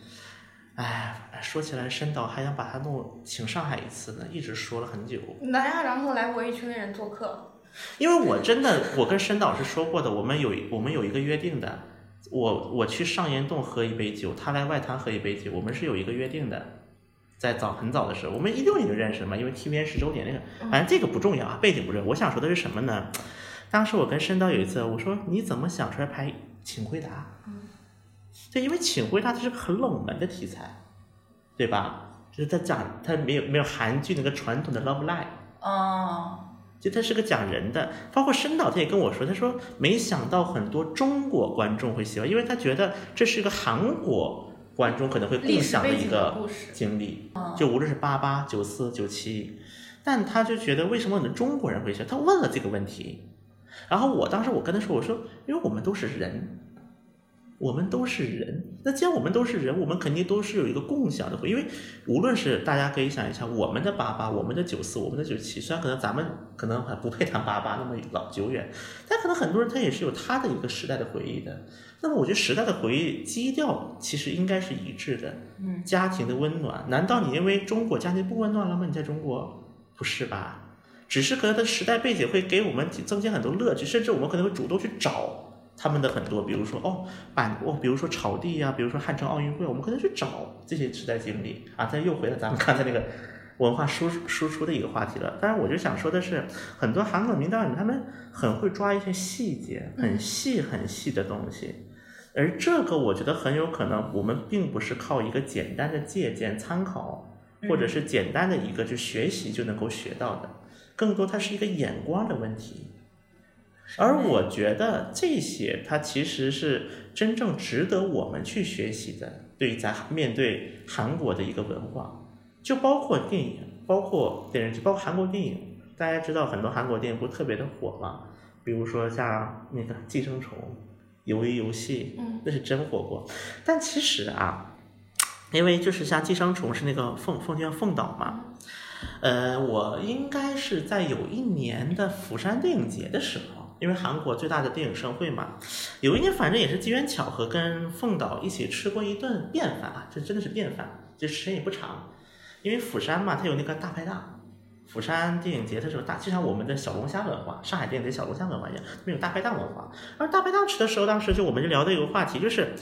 哎，说起来，申导还想把他弄请上海一次呢，一直说了很久。来呀，然后来我一群人做客。因为我真的，我跟申导是说过的，我们有我们有一个约定的，我我去上岩洞喝一杯酒，他来外滩喝一杯酒，我们是有一个约定的。在早很早的时候，我们一六年就认识了嘛，因为 TVN 十周年那个，反正这个不重要啊，背景不重要。我想说的是什么呢？当时我跟申导有一次，我说你怎么想出来拍《请回答》？对，因为《请回答》它是个很冷门的题材，对吧？就是他讲它没有没有韩剧那个传统的 love line，哦，就他是个讲人的。包括申导他也跟我说，他说没想到很多中国观众会喜欢，因为他觉得这是一个韩国观众可能会共享的一个经历嗯，就无论是八八、九四、九七，但他就觉得为什么我们中国人会喜欢？他问了这个问题，然后我当时我跟他说，我说因为我们都是人。我们都是人，那既然我们都是人，我们肯定都是有一个共享的回忆。因为无论是大家可以想一下，我们的八八、我们的九四、我们的九七，虽然可能咱们可能还不配谈八八那么老久远，但可能很多人他也是有他的一个时代的回忆的。那么我觉得时代的回忆基调其实应该是一致的。嗯，家庭的温暖，难道你因为中国家庭不温暖了吗？你在中国不是吧？只是可能它时代背景会给我们增添很多乐趣，甚至我们可能会主动去找他们的很多，比如说哦板哦，比如说草地呀、比如说汉城奥运会，我们可能去找这些时代经历啊。再又回到咱们刚才那个 文化输输出的一个话题了。当然，我就想说的是，很多韩国名导演他们很会抓一些细节，很细很细的东西。而这个我觉得很有可能，我们并不是靠一个简单的借鉴、参考，或者是简单的一个就学习就能够学到的，更多它是一个眼光的问题。而我觉得这些，它其实是真正值得我们去学习的。对于咱面对韩国的一个文化，就包括电影，包括电视剧，包括韩国电影。大家知道很多韩国电影不是特别的火嘛？比如说像那个《寄生虫》《鱿鱼游戏》，嗯，那是真火过。但其实啊，因为就是像《寄生虫》是那个凤凤叫凤岛嘛，呃，我应该是在有一年的釜山电影节的时候，因为韩国最大的电影盛会嘛。有一年反正也是机缘巧合，跟凤导一起吃过一顿便饭啊，这真的是便饭，这时间也不长。因为釜山嘛，它有那个大排档，釜山电影节它是个大，就像我们的小龙虾文化，上海电影节小龙虾文化一样，他们有大排档文化。而大排档吃的时候，当时就我们就聊的一个话题就是。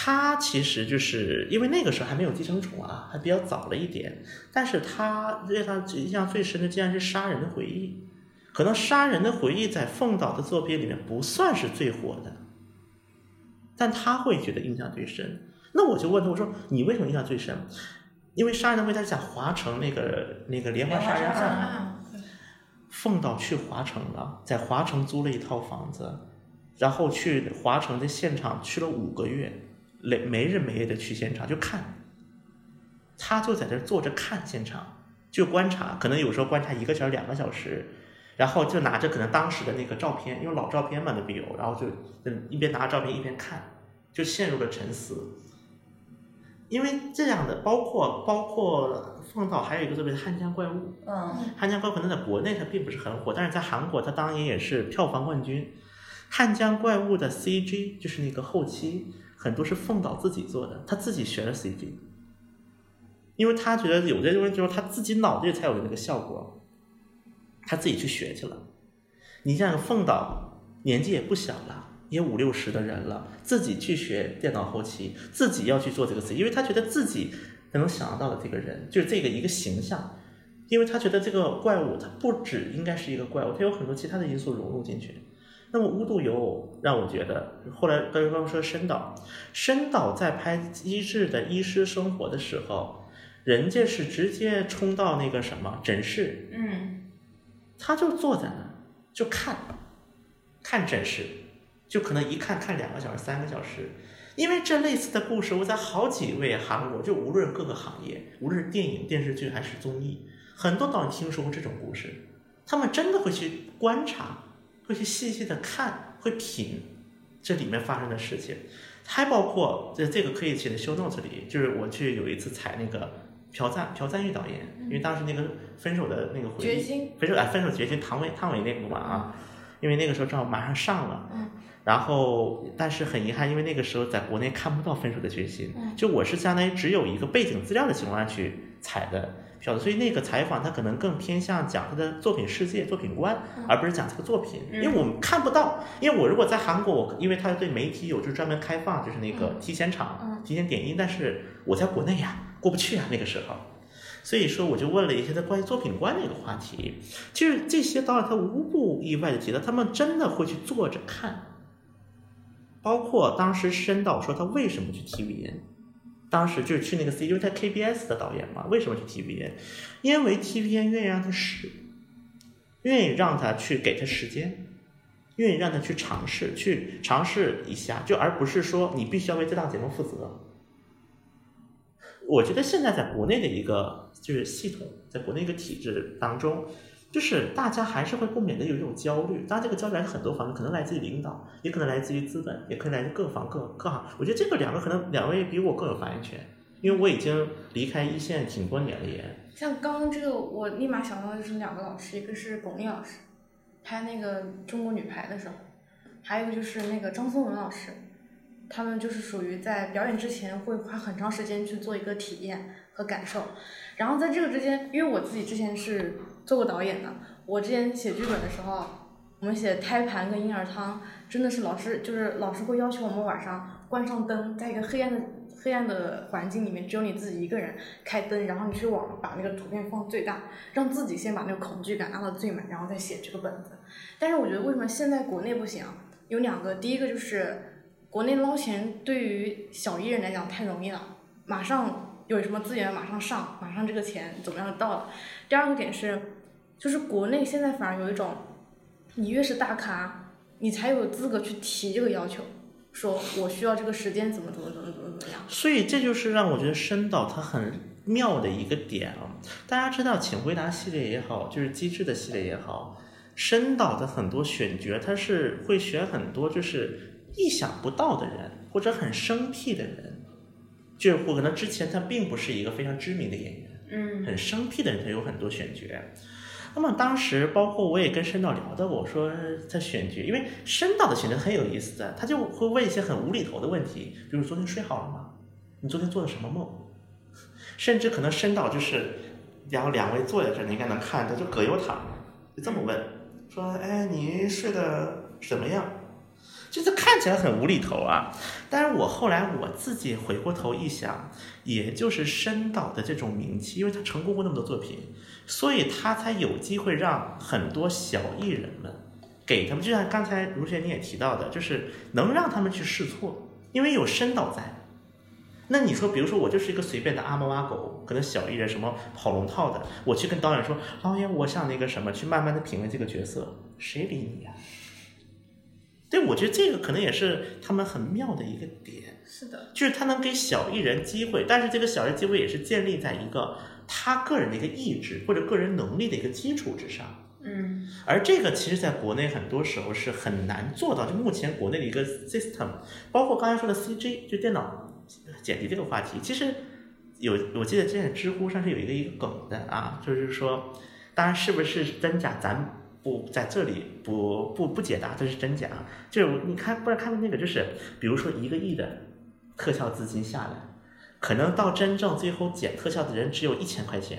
它其实就是因为那个时候还没有寄生虫啊，还比较早了一点。但是它让他印象最深的竟然是《杀人的回忆》，可能《杀人的回忆》在凤导的作品里面不算是最火的，但他会觉得印象最深。那我就问他，我说你为什么印象最深？因为《杀人的回忆》他是讲华城那个那个连环杀人案，啊，凤导去华城了，在华城租了一套房子，然后去华城的现场去了五个月，没没日没夜的去现场就看，他就在这儿坐着看现场，就观察，可能有时候观察一个小时、两个小时，然后就拿着可能当时的那个照片，因为老照片嘛那边有，然后就嗯一边拿着照片一边看，就陷入了沉思。因为这样的，包括包括凤导还有一个作品《汉江怪物》，嗯，汉江怪物可能在国内它并不是很火，但是在韩国它当年也是票房冠军。汉江怪物的 CG 就是那个后期很多是凤导自己做的，他自己学了 CG，因为他觉得有些东西就是他自己脑子里才有的那个效果，他自己去学去了。你像凤导年纪也不小了。也五六十的人了，自己去学电脑后期，自己要去做这个 CG，因为他觉得自己能想得到的这个人，就是这个一个形象，因为他觉得这个怪物它不只应该是一个怪物，它有很多其他的因素融入进去。那么无独有偶，让我觉得后来刚刚说深岛，深岛在拍《医治的医师生活》的时候，人家是直接冲到那个什么诊室，嗯，他就坐在那儿就看，看诊室，就可能一看看两个小时、三个小时。因为这类似的故事，我在好几位韩国，就无论各个行业，无论是电影、电视剧还是综艺，很多导演听说过这种故事，他们真的会去观察，会去细细的看，会品这里面发生的事情，还包括这这个可以写的 show notes 里，就是我去有一次采那个朴赞朴赞玉导演，因为当时那个分手的那个回忆，分手哎分手决心唐伟唐伟那部嘛啊，因为那个时候正好马上上了，嗯。然后但是很遗憾，因为那个时候在国内看不到分手的决心，嗯。就我是相当于只有一个背景资料的情况下去采的票子，所以那个采访他可能更偏向讲他的作品世界、作品观，而不是讲这个作品，因为我们看不到。因为我如果在韩国，我因为他对媒体有就专门开放，就是那个提前场、嗯。提前点映，但是我在国内呀过不去啊那个时候。所以说，我就问了一些他关于作品观的一个话题。其实这些导演他无不意外的提到，他们真的会去坐着看。包括当时申导说他为什么去 TVN，当时就是去那个 C，就是他 KBS 的导演嘛，为什么去 TVN？因为 TVN 愿意让他试，愿意让他去给他时间，愿意让他去尝试，去尝试一下，就而不是说你必须要为这档节目负责。我觉得现在在国内的一个就是系统，在国内一个体制当中，就是大家还是会不免的有一种焦虑。当然，这个焦虑来自很多方面，可能来自于领导，也可能来自于资本，也可能来自各方各各行。我觉得这个两个可能两位比我更有发言权，因为我已经离开一线挺多年了也。像刚刚这个，我立马想到的就是两个老师，一个是巩俐老师，拍那个中国女排的时候，还有一个就是那个张颂文老师，他们就是属于在表演之前会花很长时间去做一个体验和感受，然后在这个之间，因为我自己之前是做过导演的，我之前写剧本的时候，我们写胎盘跟婴儿汤，真的是老师就是老师会要求我们晚上关上灯，在一个黑暗的黑暗的环境里面，只有你自己一个人开灯，然后你去往把那个图片放最大，让自己先把那个恐惧感拉到最满，然后再写这个本子。但是我觉得为什么现在国内不行？有两个，第一个就是国内捞钱对于小艺人来讲太容易了，马上有什么资源马上上，马上这个钱怎么样到了。第二个点是，就是国内现在反而有一种，你越是大咖，你才有资格去提这个要求，说我需要这个时间怎么怎么怎么怎么怎么样。所以这就是让我觉得深导它很妙的一个点啊！大家知道《请回答》系列也好，就是机智的系列也好，深导的很多选角，他是会选很多就是意想不到的人，或者很生僻的人，就是或可能之前他并不是一个非常知名的演员，嗯很生僻的人，他有很多选角。那么当时包括我也跟申导聊到过，我说在选角，因为申导的选角很有意思的，他就会问一些很无厘头的问题，比如昨天睡好了吗？你昨天做了什么梦？甚至可能申导就是，然后两位坐在这儿，你应该能看到，就葛优躺，就这么问，说，哎，你睡得怎么样？就是看起来很无厘头啊，但是我后来我自己回过头一想，也就是申导的这种名气，因为他成功过那么多作品，所以他才有机会让很多小艺人们给他们，就像刚才如雪你也提到的，就是能让他们去试错，因为有申导在。那你说，比如说我就是一个随便的阿猫阿狗，可能小艺人什么跑龙套的，我去跟导演说，导演，我想那个什么，去慢慢的品味这个角色，谁理你呀、对，我觉得这个可能也是他们很妙的一个点。是的，就是他能给小艺人机会，但是这个小艺人机会也是建立在一个他个人的一个意志或者个人能力的一个基础之上。嗯而这个其实在国内很多时候是很难做到，就目前国内的一个 system，包括刚才说的 CG，就电脑剪辑这个话题，其实有我记得之前知乎上是有一个一个梗的啊，就是说，当然是不是真假咱不在这里不不不解答，这是真假，就是你看不是看那个就是，比如说一个亿的特效资金下来，可能到真正最后剪特效的人只有一千块钱。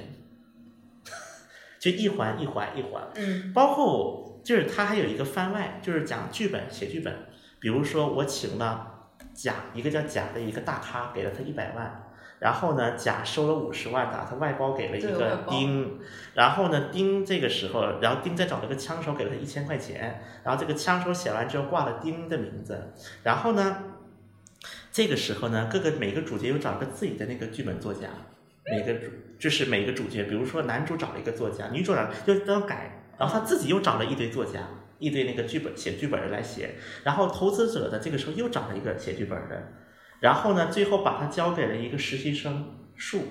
就一环一环一环，嗯包括就是他还有一个番外，就是讲剧本写剧本，比如说我请了甲一个叫甲的一个大咖，给了他一百万，然后呢甲收了五十万，打他外包给了一个丁，然后呢丁这个时候，然后丁再找了个枪手给了他一千块钱，然后这个枪手写完之后挂了丁的名字，然后呢这个时候呢各个每个主角又找个自己的那个剧本作家。每个主就是每个主角，比如说男主找了一个作家，女主找就都要改，然后他自己又找了一堆作家，一堆那个剧本写剧本的来写，然后投资者的这个时候又找了一个写剧本的，然后呢，最后把它交给了一个实习生树，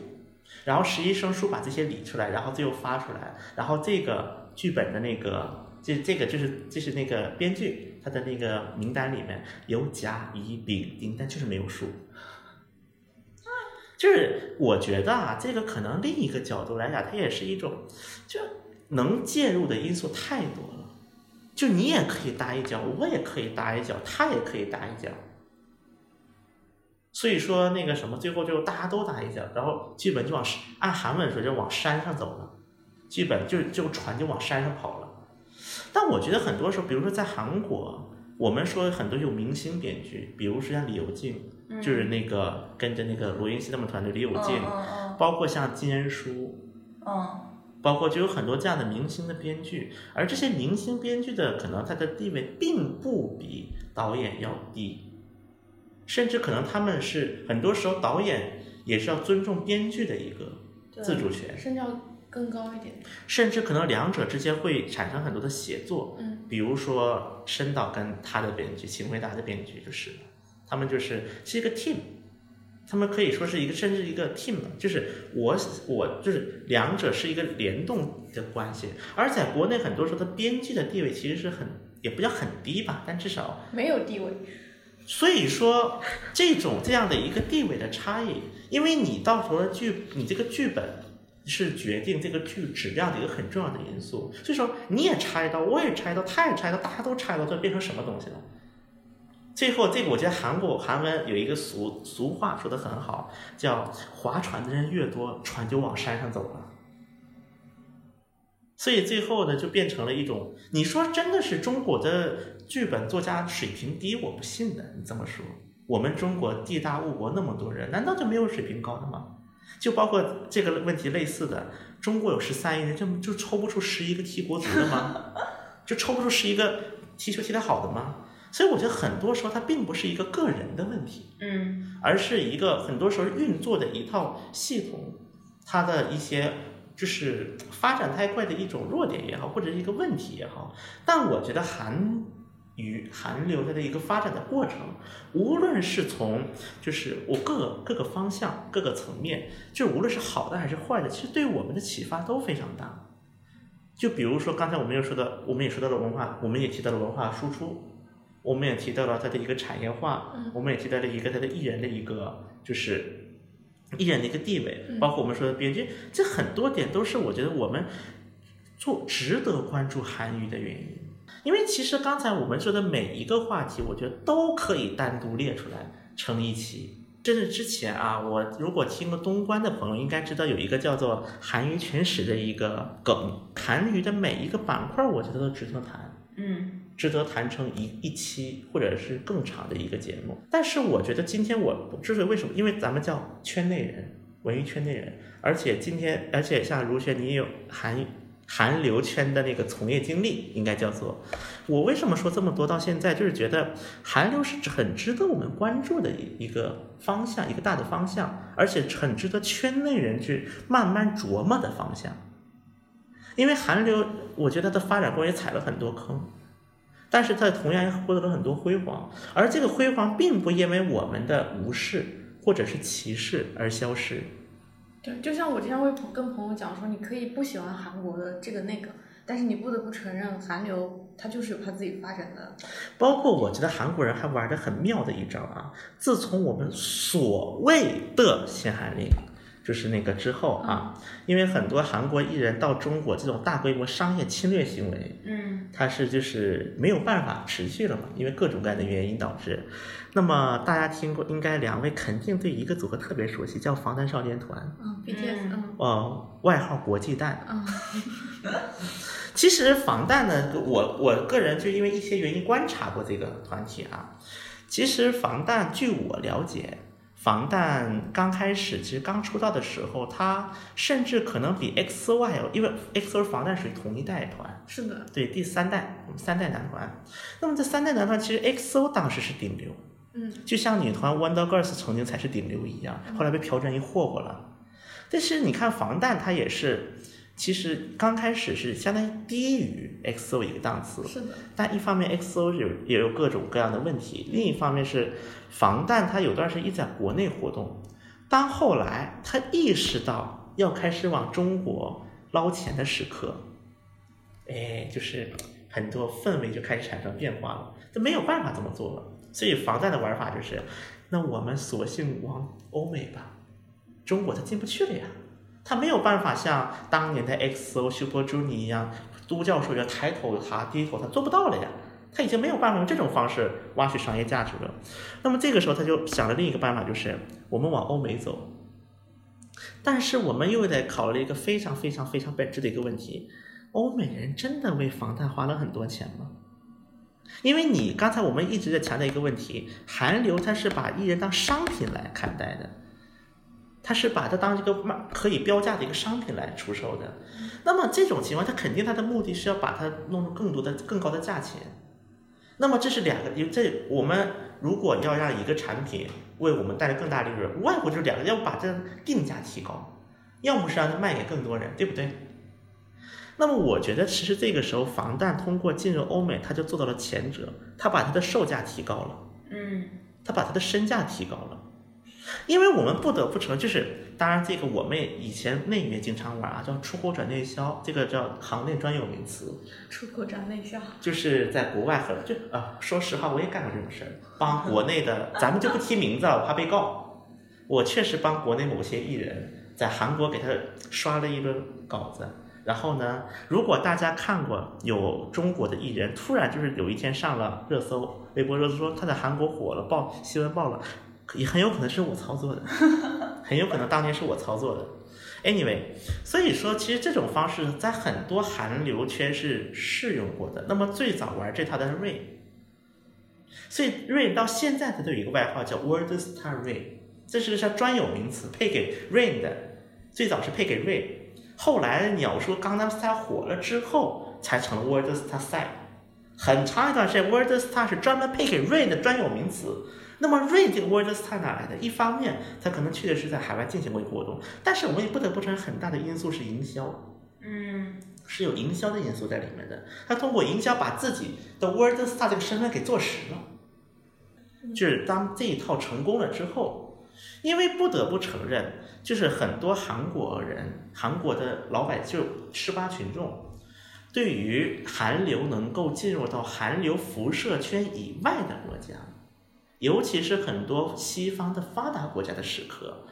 然后实习生树把这些理出来，然后最后发出来，然后这个剧本的那个这这个就是就是那个编剧他的那个名单里面有甲乙丙丁，但就是没有树。就是我觉得啊，这个可能另一个角度来讲，它也是一种，就能介入的因素太多了。就你也可以搭一脚，我也可以搭一脚，他也可以搭一脚。所以说那个什么，最后就大家都打一架，然后剧本就往按韩文说就往山上走了，剧本就就船就往山上跑了。但我觉得很多时候，比如说在韩国，我们说很多有明星编剧，比如说像李友静，就是那个跟着那个罗云熙他们团队李友嗯静，嗯包括像金恩淑，嗯包括就有很多这样的明星的编剧，而这些明星编剧的可能他的地位并不比导演要低，甚至可能他们是很多时候导演也是要尊重编剧的一个自主权，甚至要更高一点。甚至可能两者之间会产生很多的协作，嗯，比如说申导跟他的编剧秦回答的编剧就是，他们就是是一个 team，他们可以说是一个甚至一个 team，就是我我就是两者是一个联动的关系，而在国内很多时候，的编剧的地位其实是很也不叫很低吧，但至少没有地位，所以说，这种这样的一个地位的差异，因为你到时候的剧，你这个剧本是决定这个剧质量的一个很重要的因素。所以说，你也拆一刀，我也拆一刀，他也拆一刀，大家都拆到，这变成什么东西了？最后，这个我觉得韩国韩文有一个俗俗话说的很好，叫“划船的人越多，船就往山上走了”。所以最后呢，就变成了一种，你说真的是中国的剧本作家水平低，我不信的。你这么说，我们中国地大物博那么多人，难道就没有水平高的吗？就包括这个问题类似的，中国有十三亿人，就就抽不出十一个踢国足的吗？就抽不出十一个踢球踢得好的吗？所以我觉得很多时候它并不是一个个人的问题，嗯而是一个很多时候运作的一套系统，它的一些就是发展太快的一种弱点也好，或者是一个问题也好。但我觉得韩语韩流它的一个发展的过程，无论是从就是我各个各个方向、各个层面，就是无论是好的还是坏的，其实对我们的启发都非常大。就比如说刚才我们又说到，我们也说到了文化，我们也提到了文化输出，我们也提到了它的一个产业化，我们也提到了一个它的艺人的一个就是艺人的一个地位，包括我们说的编剧，这很多点都是我觉得我们做值得关注韩语的原因。因为其实刚才我们说的每一个话题，我觉得都可以单独列出来成一期。甚至之前啊，我如果听过东关的朋友，应该知道有一个叫做“韩娱全史”的一个梗。韩娱的每一个板块，我觉得都值得谈。嗯值得谈成一一期或者是更长的一个节目。但是我觉得今天我之所以为什么，因为咱们叫圈内人，文娱圈内人，而且今天而且像如轩，你也有韩韩流圈的那个从业经历，应该叫做。我为什么说这么多？到现在就是觉得韩流是很值得我们关注的一一个方向，一个大的方向，而且很值得圈内人去慢慢琢磨的方向。因为韩流，我觉得它的发展过程也踩了很多坑，但是它同样也获得了很多辉煌，而这个辉煌并不因为我们的无视或者是歧视而消失。对，就像我经常会跟朋友讲说，你可以不喜欢韩国的这个那个，但是你不得不承认，韩流它就是有它自己发展的。包括我觉得韩国人还玩的很妙的一招啊，自从我们所谓的限韩令。就是那个之后啊，因为很多韩国艺人到中国这种大规模商业侵略行为，嗯它是就是没有办法持续了嘛，因为各种各样的原因导致。那么大家听过，应该两位肯定对一个组合特别熟悉，叫防弹少年团，嗯，BTS，嗯哦，外号国际蛋。嗯 其实防弹呢，我我个人就因为一些原因观察过这个团体啊。其实防弹，据我了解，防弹刚开始其实刚出道的时候，他甚至可能比 XO 还有，因为 XO 防弹属于同一代团，是的，对，第三代我们三代男团。那么这三代男团其实 XO 当时是顶流，嗯。就像女团 Wonder Girls 曾经才是顶流一样，后来被朴正熙霍霍了。但是你看防弹，它也是，其实刚开始是相当于低于 XO 一个档次，是的，但一方面 XO 有也有各种各样的问题，另一方面是防弹它有段时间一直在国内活动，当后来他意识到要开始往中国捞钱的时刻，哎，就是很多氛围就开始产生变化了，这没有办法这么做了，所以防弹的玩法就是，那我们索性往欧美吧，中国它进不去了呀。他没有办法像当年的 XO、Super Junior 一样，都教授要抬头他低头，他做不到了呀。他已经没有办法用这种方式挖取商业价值了。那么这个时候他就想了另一个办法，就是我们往欧美走。但是我们又得考虑一个非常非常非常本质的一个问题：欧美人真的为防弹花了很多钱吗？因为你刚才我们一直在强调一个问题，韩流它是把艺人当商品来看待的。它是把它当一个卖可以标价的一个商品来出售的，那么这种情况，它肯定它的目的是要把它弄出更多的、更高的价钱。那么这是两个，因为这我们如果要让一个产品为我们带来更大利润，无外乎就是两个，要不把这定价提高，要么是让它卖给更多人，对不对？那么我觉得，其实这个时候防弹通过进入欧美，它就做到了前者，它把它的售价提高了。嗯它把它的身价提高了，因为我们不得不承认，就是当然这个我们以前内娱也经常玩啊，叫出口转内销，这个叫行内专有名词，出口转内销，就是在国外很就啊，说实话我也干过这种事儿，帮国内的 咱们就不提名字了，我怕被告，我确实帮国内某些艺人在韩国给他刷了一轮稿子。然后呢，如果大家看过有中国的艺人突然就是有一天上了热搜，微博热搜说他在韩国火了，报新闻报了，也很有可能是我操作的，很有可能当年是我操作的。Anyway，所以说其实这种方式在很多韩流圈是适用过的。那么最早玩这套的是 Rain，所以 Rain 到现在它都有一个外号叫 World Star Rain，这是它专有名词，配给 Rain 的，最早是配给 Rain。后来你要说《江南 Style》火了之后，才成了 World Star site。很长一段时间，World Star 是专门配给 Rain 的专有名词。那么 Rain 这个 World Star 哪来的？一方面，它可能确实是在海外进行过一个活动，但是我们也不得不承认，很大的因素是营销，嗯是有营销的因素在里面的。他通过营销把自己的 World Star 这个身份给做实了。就是当这一套成功了之后，因为不得不承认，就是很多韩国人、韩国的老百姓、吃瓜群众，对于韩流能够进入到韩流辐射圈以外的国家，尤其是很多西方的发达国家的时刻，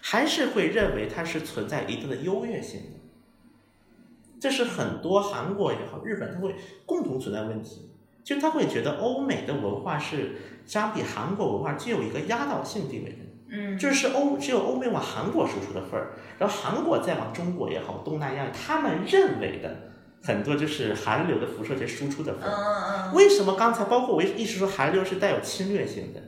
还是会认为它是存在一定的优越性的。这是很多韩国也好，日本它会共同存在问题，就他会觉得欧美的文化是相比韩国文化具有一个压倒性地位。嗯，就是欧只有欧美往韩国输出的份儿，然后韩国再往中国也好，东南亚他们认为的很多就是韩流的辐射线输出的份嗯儿。嗯为什么刚才包括我一直说韩流是带有侵略性的？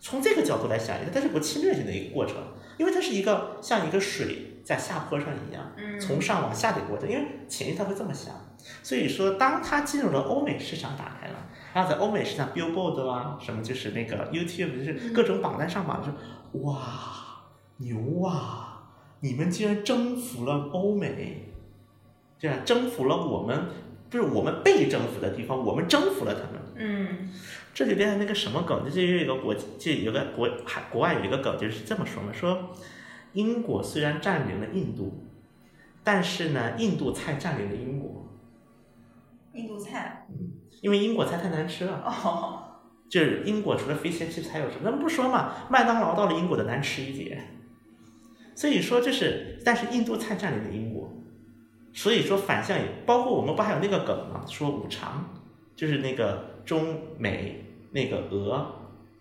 从这个角度来想，它是有个侵略性的一个过程，因为它是一个像一个水在下坡上一样，嗯从上往下的过程。因为潜意识他会这么想，所以说当它进入了欧美市场，打开了，然后在欧美市场 Billboard 啊，什么就是那个 YouTube 就是各种榜单上榜，就哇牛啊！你们竟然征服了欧美，这样征服了我们，不是我们被征服的地方，我们征服了他们。嗯这里边那个什么梗，就有一个国，就有个国海国外有一个梗，就是这么说嘛，说英国虽然占领了印度，但是呢，印度菜占领了英国，印度菜因为英国菜太难吃了。哦，就是英国除了 fish and chips 还有什么？咱们不说嘛，麦当劳到了英国的难吃一点。所以说这是，但是印度菜占领了英国，所以说反向也包括我们不还有那个梗吗？说五常，就是那个中美那个俄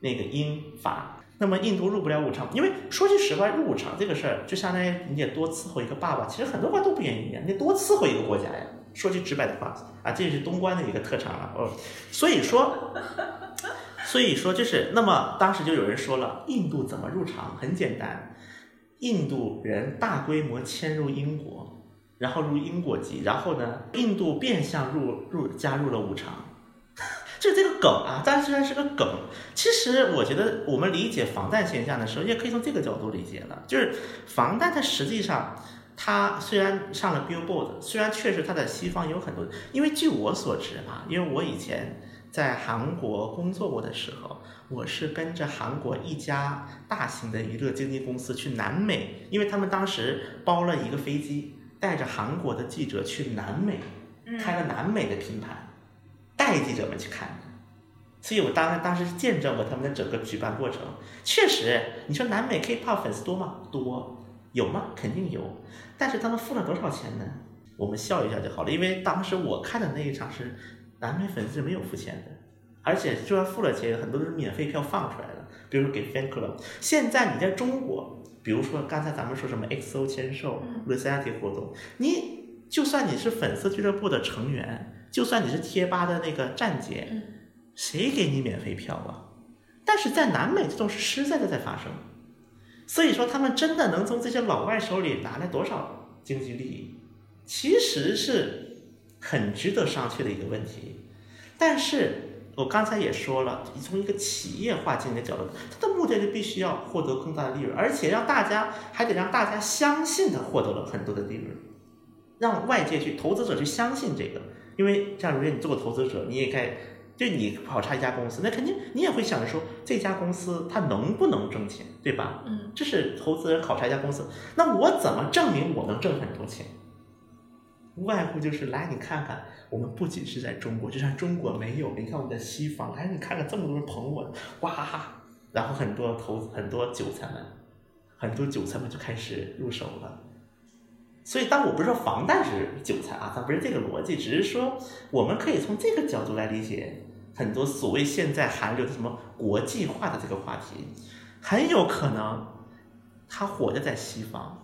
那个英法。那么印度入不了五常，因为说句实话，入五常这个事儿就相当于你得多伺候一个爸爸。其实很多国家都不愿意呀，你得多伺候一个国家呀。说句直白的话啊，这也是东关的一个特长了哦。所以说，所以说就是，那么当时就有人说了，印度怎么入场？很简单，印度人大规模迁入英国，然后入英国籍，然后呢，印度变相入入加入了五常。就这个梗啊，但虽然是个梗，其实我觉得我们理解防弹现象的时候，也可以从这个角度理解了。就是防弹它实际上，它虽然上了 Billboard，虽然确实他在西方有很多，因为据我所知啊，因为我以前在韩国工作过的时候，我是跟着韩国一家大型的娱乐经纪公司去南美，因为他们当时包了一个飞机，带着韩国的记者去南美，开了南美的拼盘。带记者们去看的，所以我当然当时是见证过他们的整个举办过程。确实，你说南美 K-pop 粉丝多吗？多，有吗？肯定有。但是他们付了多少钱呢？我们笑一笑就好了，因为当时我看的那一场是南美粉丝是没有付钱的，而且就算付了钱，很多都是免费票放出来的，比如说给 fan club。现在你在中国，比如说刚才咱们说什么 XO 签售、Rosati 活动，你就算你是粉丝俱乐部的成员。就算你是贴吧的那个站姐，嗯谁给你免费票啊？但是在南美这种是实在的在发生，所以说他们真的能从这些老外手里拿来多少经济利益，其实是很值得商榷的一个问题。但是我刚才也说了，从一个企业化经营的角度，它的目的就必须要获得更大的利润，而且让大家还得让大家相信它获得了很多的利润，让外界去投资者去相信这个。因为像如果你做个投资者，你也该，就你考察一家公司，那肯定你也会想着说这家公司它能不能挣钱，对吧？嗯，这是投资人考察一家公司，那我怎么证明我能挣很多钱？无外乎就是来，你看看，我们不仅是在中国，就算中国没有，你看我们在西方，来，你看看这么多人捧我，哇哈哈，然后很多投很多韭菜们，很多韭菜们就开始入手了。所以，当我不是说房贷是韭菜啊，咱不是这个逻辑，只是说我们可以从这个角度来理解很多所谓现在韩流的什么国际化的这个话题，很有可能他火的在西方，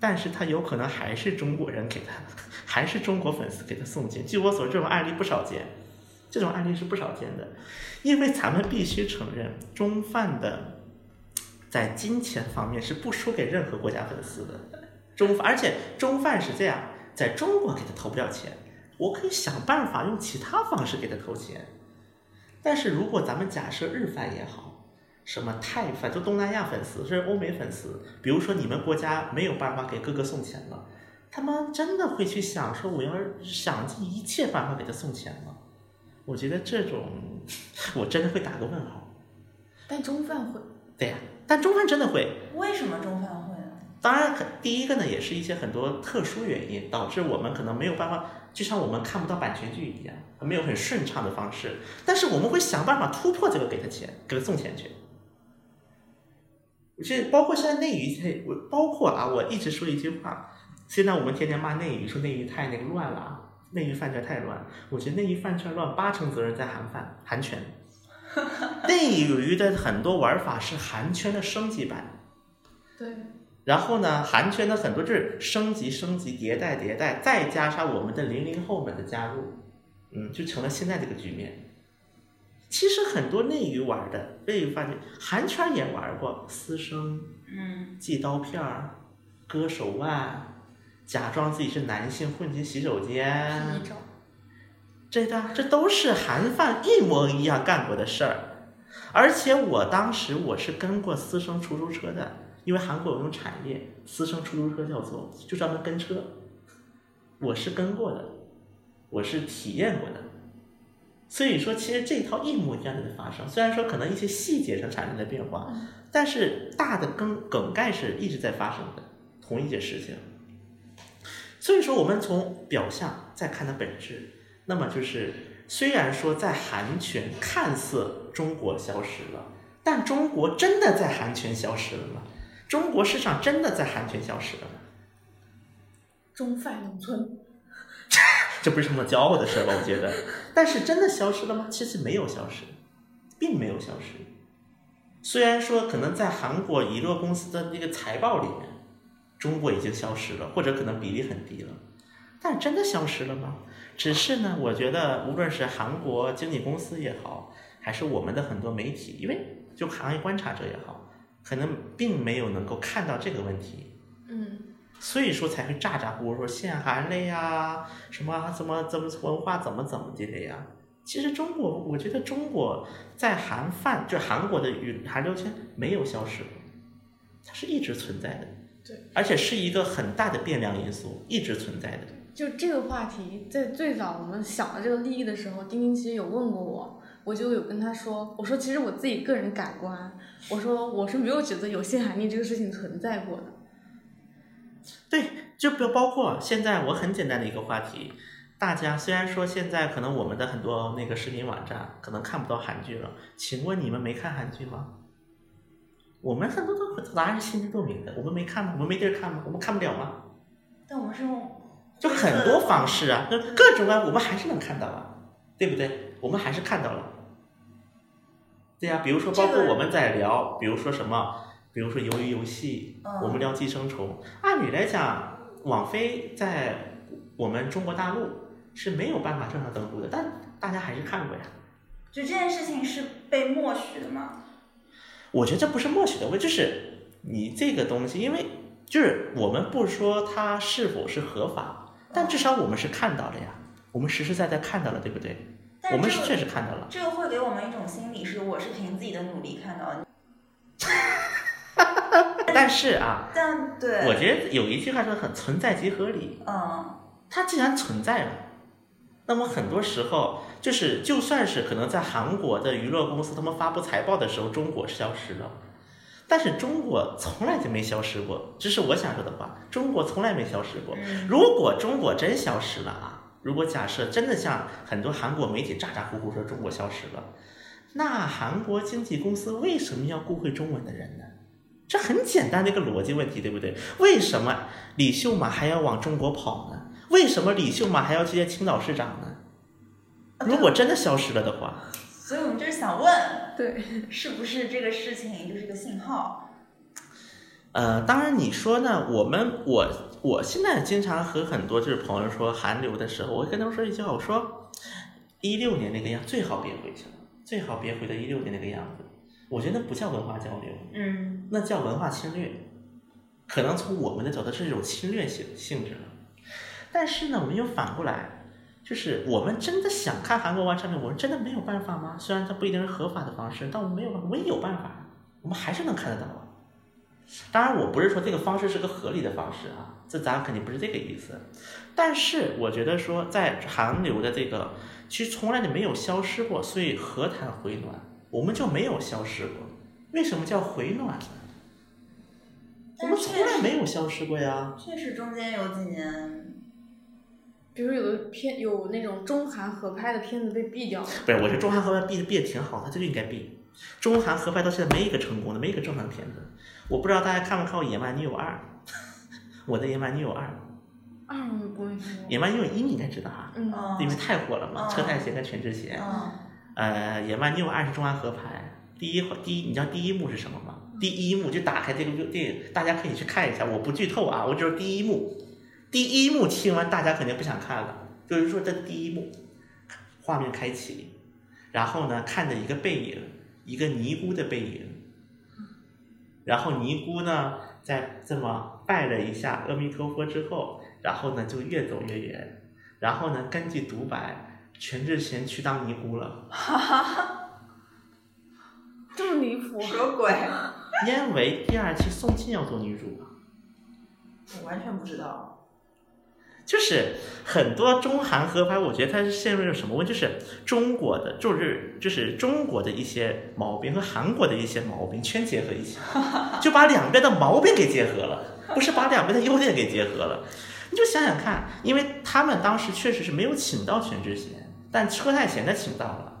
但是他有可能还是中国人给他，还是中国粉丝给他送钱。据我所知，这种案例不少见，这种案例是不少见的，因为咱们必须承认，中饭的在金钱方面是不输给任何国家粉丝的。中饭，而且中饭是这样，在中国给他投不了钱，我可以想办法用其他方式给他投钱。但是如果咱们假设日饭也好，什么泰饭，就东南亚粉丝，甚至欧美粉丝，比如说你们国家没有办法给哥哥送钱了，他们真的会去想说，我要想尽一切办法给他送钱吗？我觉得这种，我真的会打个问号。但中饭会，对呀、但中饭真的会，为什么中饭会呢？当然，第一个呢，也是一些很多特殊原因导致我们可能没有办法，就像我们看不到版权剧一样，没有很顺畅的方式。但是我们会想办法突破这个，给他钱，给他送钱去。这包括现在内娱，我包括啊，我一直说一句话，现在我们天天骂内娱，说内娱太那个乱了啊，内娱饭圈太乱。我觉得内娱饭圈乱，八成责任在韩饭韩圈。内娱的很多玩法是韩圈的升级版，对，然后呢，韩圈的很多就是升级、升级、迭代、迭代，再加上我们的零零后们的加入，嗯，就成了现在这个局面。其实很多内娱玩的，内娱发现韩圈也玩过，私生、嗯，寄刀片儿、割手腕，假装自己是男性混进洗手间。这的这都是韩范一模一样干过的事儿。而且我当时我是跟过私生出租车的，因为韩国有一种产业，私生出租车叫做就专门跟车，我是跟过的，我是体验过的。所以说，其实这一套一模一样的发生，虽然说可能一些细节上产生了变化，但是大的梗梗概是一直在发生的，同一件事情。所以说，我们从表象再看它本质，那么就是虽然说在韩权看似中国消失了，但中国真的在韩权消失了吗？中国市场真的在韩圈消失了吗？中饭农村，这不是什么骄傲的事儿吧？我觉得，但是真的消失了吗？其实没有消失，并没有消失。虽然说可能在韩国娱乐公司的那个财报里面，中国已经消失了，或者可能比例很低了，但真的消失了吗？只是呢，我觉得无论是韩国经纪公司也好，还是我们的很多媒体，因为就行业观察者也好，可能并没有能够看到这个问题。嗯，所以说才会咋咋呼呼说限韩了呀，什么怎么怎么文化怎么怎么的了呀。其实中国，我觉得中国在韩范就韩国的娱韩流圈没有消失过，它是一直存在的。对，而且是一个很大的变量因素，一直存在的。就这个话题，在最早我们想到这个利益的时候，丁丁其实有问过我，我就有跟他说，我说其实我自己个人感官，我说我是没有觉得有性含义这个事情存在过的。对，就比如包括现在我很简单的一个话题，大家虽然说现在可能我们的很多那个视频网站可能看不到韩剧了，请问你们没看韩剧吗？我们很多都答案是心知肚明的，我们没看吗？我们没地儿看吗？我们看不了吗？但我们是用就很多方式啊，就各种啊，我们还是能看到啊，对不对？我们还是看到了。对呀、比如说包括我们在聊，比如说什么，比如说鱿鱼游戏，嗯我们聊寄生虫。按理来讲，网飞在我们中国大陆是没有办法正常登录的，但大家还是看过呀。就这件事情是被默许的吗？我觉得这不是默许的问题，就是你这个东西，因为就是我们不说它是否是合法，但至少我们是看到了呀，我们实实在在看到了，对不对？我们是确实看到了。这个会给我们一种心理，是我是凭自己的努力看到的。但是啊，但对，我觉得有一句话说很存在即合理，嗯，它既然存在了，那么很多时候就是就算是可能在韩国的娱乐公司他们发布财报的时候，中国消失了。但是中国从来就没消失过，这是我想说的话。中国从来没消失过。嗯如果中国真消失了啊，如果假设真的像很多韩国媒体咋咋呼呼说中国消失了，那韩国经纪公司为什么要雇会中文的人呢？这很简单的一个逻辑问题，对不对？为什么李秀满还要往中国跑呢？为什么李秀满还要去见青岛市长呢？如果真的消失了的话，所以我们就是想问，对，是不是这个事情就是个信号？呃，当然你说呢，我们我我现在经常和很多就是朋友说韩流的时候，我会跟他们说一句话，我说一六年那个样最好别回去了，最好别回到一六年那个样子。我觉得那不叫文化交流，嗯，那叫文化侵略。可能从我们的角度是一种侵略性性质了，但是呢，我们又反过来，就是我们真的想看韩国玩产品，我们真的没有办法吗？虽然它不一定是合法的方式，但我们没有办法，我们也有办法，我们还是能看得到啊。当然，我不是说这个方式是个合理的方式啊，这咱肯定不是这个意思。但是我觉得说，在韩流的这个，其实从来就没有消失过，所以何谈回暖？我们就没有消失过。为什么叫回暖呢？我们从来没有消失过呀。确实中间有几年，比如有的片有那种中韩合拍的片子被毙掉了，不是，我觉得中韩合拍毙的毙的挺好，它就应该毙。中韩合拍到现在没一个成功的，没一个正常的片子。我不知道大家看没看过《野蛮女友二》，我的《野蛮女友二》，二，我不会看。野蛮女友一你应该知道哈，因为太火了嘛，嗯。车太贤跟全智贤。嗯，呃，野蛮女友二是中韩合拍，第一第一，你知道第一幕是什么吗？第一幕就打开这个电影，大家可以去看一下，我不剧透啊，我只说第一幕。第一幕听完，大家肯定不想看了，就是说这第一幕，画面开启，然后呢，看着一个背影，一个尼姑的背影，然后尼姑呢，在这么拜了一下阿弥陀佛之后，然后呢就越走越远，然后呢，根据独白，全智贤去当尼姑了。这么离谱。什么鬼？因为第二期宋茜要做女主了，我完全不知道。就是很多中韩合拍，我觉得它是陷入了什么问题？就是中国的，就是就是中国的一些毛病和韩国的一些毛病全结合一起，就把两边的毛病给结合了，不是把两边的优点给结合了。你就想想看，因为他们当时确实是没有请到全智贤，但车太贤的请到了，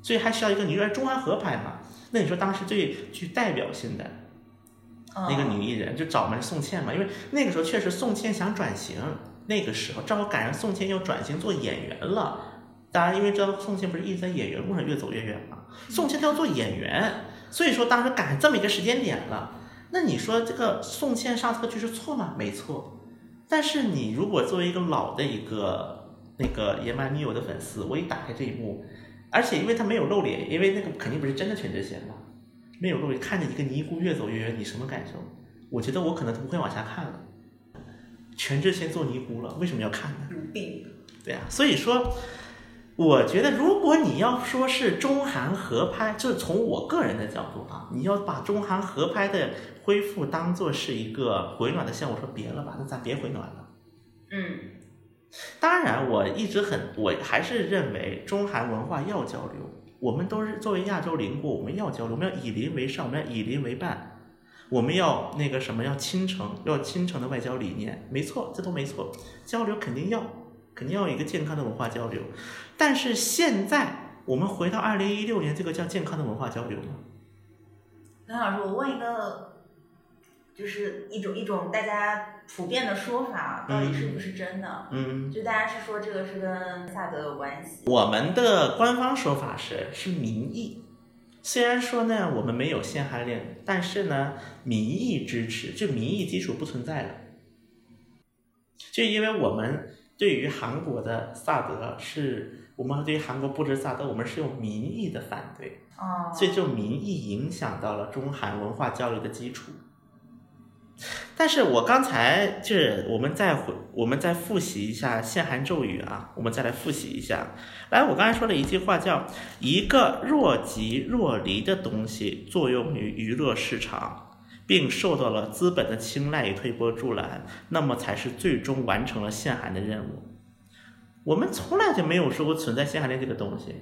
所以还需要一个女人中韩合拍嘛。那你说当时最具代表性的那个女艺人就找嘛宋茜嘛，因为那个时候确实宋茜想转型，那个时候正好赶上宋茜要转型做演员了。当然，因为知道宋茜不是一直在演员路上越走越远嘛，宋茜她要做演员，所以说当时赶上这么一个时间点了。那你说这个宋茜上这个剧是错吗？没错。但是你如果作为一个老的一个那个野蛮女友的粉丝，我一打开这一幕，而且因为他没有露脸，因为那个肯定不是真的全智贤嘛，没有露脸，看着一个尼姑越走越远，你什么感受？我觉得我可能不会往下看了。全智贤做尼姑了，为什么要看呢？有病。对啊，所以说，我觉得如果你要说是中韩合拍，就是从我个人的角度啊，你要把中韩合拍的恢复当做是一个回暖的项目，我说别了吧，那咱别回暖了。嗯当然，我一直很，我还是认为中韩文化要交流。我们都是作为亚洲邻国，我们要交流，我们要以邻为上，我们要以邻为伴，我们要那个什么，要亲诚，要亲诚的外交理念，没错，这都没错，交流肯定要，肯定要有一个健康的文化交流。但是现在我们回到二零一六年，这个叫健康的文化交流吗？梁老师，我问一个，就是一种一种大家普遍的说法，到底是不是真的？嗯，就大家是说这个是跟萨德有关系。我们的官方说法是是民意，虽然说呢我们没有限韩令，但是呢民意支持，就民意基础不存在了。就因为我们对于韩国的萨德是，我们对于韩国布置萨德，我们是用民意的反对，哦，所以就民意影响到了中韩文化交流的基础。但是我刚才就是我们再回，我们再复习一下限韩咒语啊，我们再来复习一下。来，我刚才说了一句话叫“一个若即若离的东西作用于娱乐市场，并受到了资本的青睐与推波助澜，那么才是最终完成了限韩的任务。”我们从来就没有说过存在限韩令这个东西，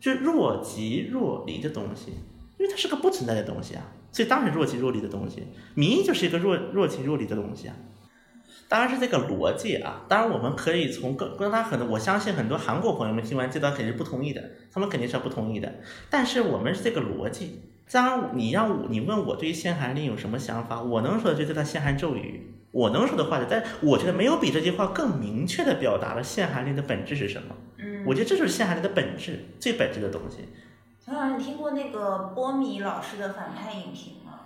就若即若离的东西，因为它是个不存在的东西啊，所以当然若即若离的东西，民意就是一个若若即若离的东西啊。当然是这个逻辑啊，当然我们可以从更跟他很多，我相信很多韩国朋友们听完这段肯定是不同意的，他们肯定是不同意的。但是我们是这个逻辑，当然你让我你问我对于限韩令有什么想法，我能说的就是它限韩咒语，我能说的话的，但我觉得没有比这句话更明确的表达了限韩令的本质是什么。嗯，我觉得这就是限韩令的本质，最本质的东西。陈老师，你听过那个波米老师的反派影评吗？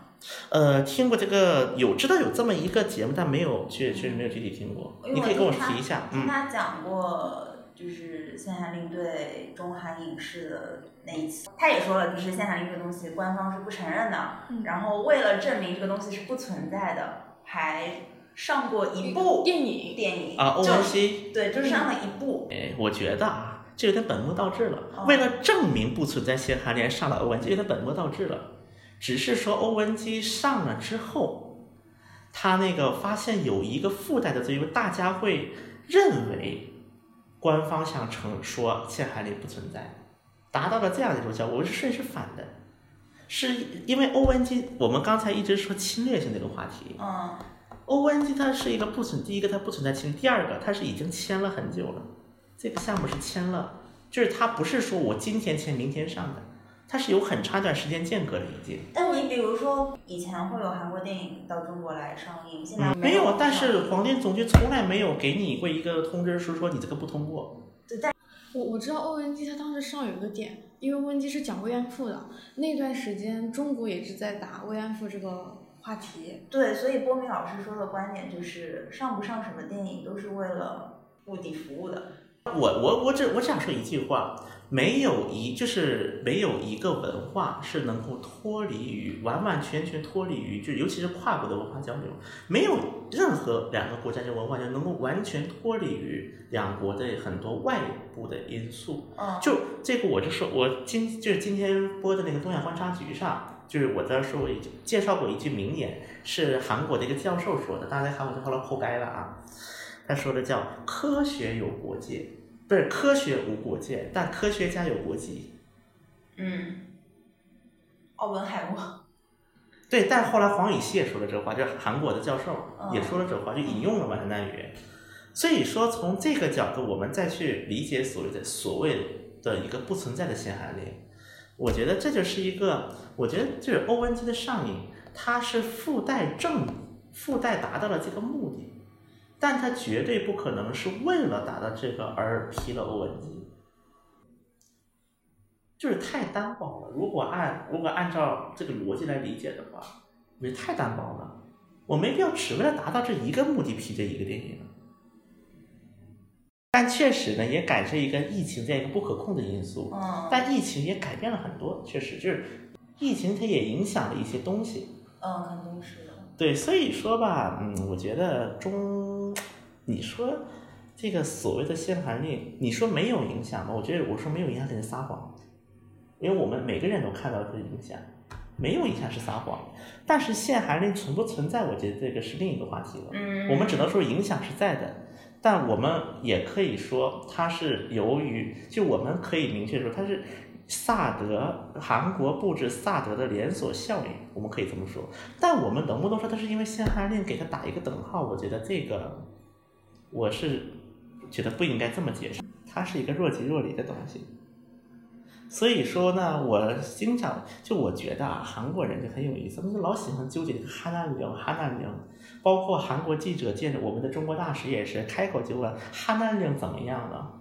呃，听过这个有知道有这么一个节目，但没有确确实没有具体听过。你可以跟我提一下，听嗯他讲过，就是限韩令对中韩影视的那一期，他也说了，就是限韩令这个东西官方是不承认的，嗯然后为了证明这个东西是不存在的，还上过一部电影电影啊，欧就文熙，对，就上了一部，哎，我觉得啊，这有点本末倒置了。哦为了证明不存在限韩令，上了欧文基，有点本末倒置了。只是说欧文基上了之后，他那个发现有一个附带的作用，大家会认为官方想承说限韩令不存在，达到了这样的一种效果。我是顺是反的，是因为欧文基，我们刚才一直说侵略性这个话题，嗯欧文基它是一个不存，第一个它不存在侵，第二个它是已经签了很久了，这个项目是签了，就是它不是说我今天签明天上的，它是有很长一段时间间隔的已经。但你比如说，以前会有韩国电影到中国来上映，现在嗯，没有有，，但是广电总局从来没有给你过一个通知书，说你这个不通过。对，但我我知道欧文基他当时上有一个点，因为欧文基是讲慰安妇的，那段时间中国也是在打慰安妇这个话题。对，所以波米老师说的观点就是，上不上什么电影都是为了目的服务的。我我我只我只想说一句话，没有一就是没有一个文化是能够脱离于完完全全脱离于，就尤其是跨国的文化交流，没有任何两个国家的文化就能够完全脱离于两国的很多外部的因素。嗯，就这个，我就说，我今就是今天播的那个东亚观察局上，就是我在说，我已经介绍过一句名言，是韩国的一个教授说的，大家在韩国就后来破该了啊。他说的叫“科学有国界”，不是科学无国界，但科学家有国籍。嗯，奥本海默，对，但后来黄宇熙也说了这话，就是韩国的教授嗯。也说了这话，就引用了万难语。所以说，从这个角度，我们再去理解所谓的所谓的一个不存在的限韩令，我觉得这就是一个，我觉得就是 ONG 的上瘾，它是附带正附带达到了这个目的，但他绝对不可能是为了达到这个而批了欧文一。就是太单薄了。如果按如果按照这个逻辑来理解的话，我觉得太单薄了。我没必要只为了达到这一个目的批这一个电影。但确实呢，也赶上一个疫情这样一个不可控的因素。嗯但疫情也改变了很多，确实就是疫情它也影响了一些东西。嗯，肯定是的。对，所以说吧，嗯，我觉得中，你说这个所谓的限韩令，你说没有影响吗？我觉得我说没有影响，肯定撒谎，因为我们每个人都看到这个影响，没有影响是撒谎。但是限韩令存不存在，我觉得这个是另一个话题了。嗯，我们只能说影响是在的，但我们也可以说它是由于，就我们可以明确说它是萨德韩国布置萨德的连锁效应，我们可以这么说。但我们能不能说它是因为限韩令给它打一个等号？我觉得这个我是觉得不应该这么解释，它是一个若即若离的东西。所以说呢，我经常就我觉得啊，韩国人就很有意思，他们就老喜欢纠结这个哈难令、哈难令，包括韩国记者见着我们的中国大使也是开口就问哈难令怎么样了，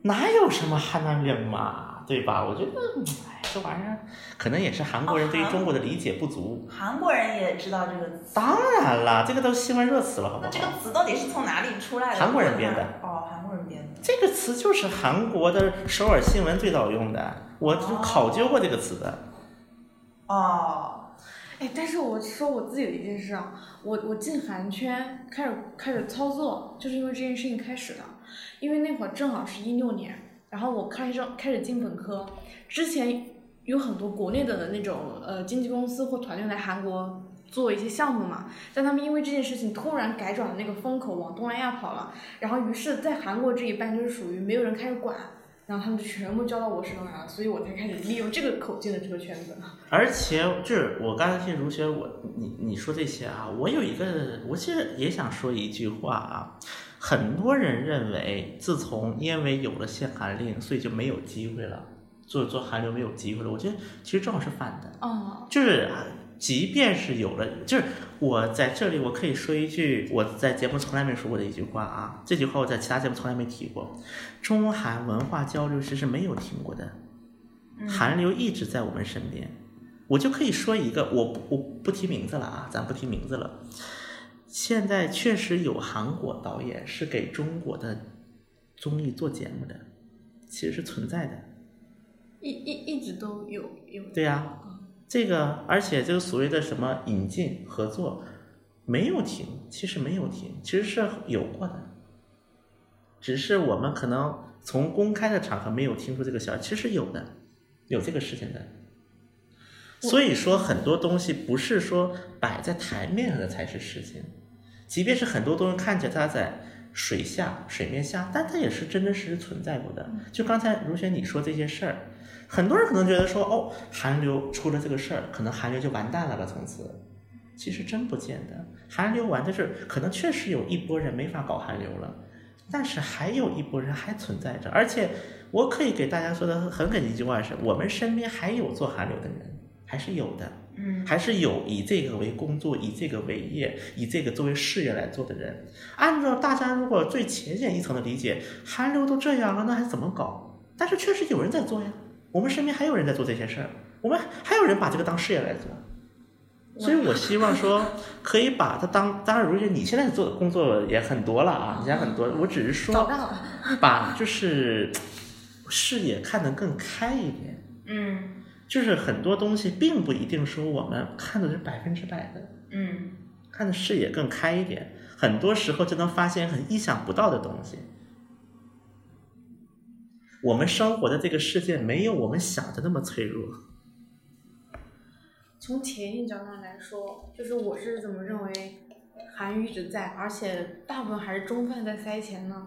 哪有什么哈难令嘛，对吧？我觉得，嗯哎，这玩意儿可能也是韩国人对于中国的理解不足。韩国人也知道这个词，当然了，这个都新闻热词了，好不好这个？词到底是从哪里出来的？韩国人编的。哦，韩国人编的。这个词就是韩国的首尔新闻最早用的，我就考究过这个词的。哦，哎，但是我说我自己的一件事啊，我我进韩圈开始开始操作，就是因为这件事情开始的，因为那会儿正好是一六年，然后我开始开始进本科，之前有很多国内的那种呃经纪公司或团队来韩国做一些项目嘛，但他们因为这件事情突然改转了那个风口，往东南亚跑了，然后于是，在韩国这一半就是属于没有人开始管。然后他们就全部交到我身上来了，所以我才开始利用这个口进的这个圈子。而且就是我刚才听如雪，我你你说这些啊，我有一个，我其实也想说一句话啊。很多人认为，自从因为有了限韩令，所以就没有机会了，做做韩流没有机会了。我觉得其实正好是反的，哦，就是啊即便是有了，就是我在这里我可以说一句我在节目从来没说过的一句话啊，这句话我在其他节目从来没提过。中韩文化交流其实没有停过的，韩流一直在我们身边。我就可以说一个，我不我不提名字了啊，咱不提名字了。现在确实有韩国导演是给中国的综艺做节目的，其实是存在的。一一一直都有有。对呀、这个而且这个所谓的什么引进合作没有停，其实没有停，其实是有过的，只是我们可能从公开的场合没有听出这个消息，其实有的，有这个事情的。所以说很多东西不是说摆在台面上的才是事情，即便是很多东西看起来它在水下、水面下，但它也是真真实实存在过的。就刚才如雪你说这些事儿，很多人可能觉得说，哦，韩流出了这个事儿，可能韩流就完蛋了吧，从此。其实真不见得，韩流完的是，可能确实有一波人没法搞韩流了，但是还有一波人还存在着，而且我可以给大家说的很肯定一句话是：我们身边还有做韩流的人，还是有的。嗯，还是有以这个为工作、以这个为业、以这个作为事业来做的人。按照大家如果最浅显一层的理解，韩流都这样了，那还怎么搞？但是确实有人在做呀，我们身边还有人在做这些事儿，我们还有人把这个当事业来做。所以我希望说，可以把它当，当然，如果你现在做的工作也很多了啊，你现在很多，我只是说把就是视野看得更开一点。嗯就是很多东西并不一定说我们看的是百分之百的，嗯看的视野更开一点，很多时候就能发现很意想不到的东西。我们生活的这个世界没有我们想的那么脆弱。从前一角度上来说，就是我是怎么认为韩语一直在，而且大部分还是中饭在塞钱呢？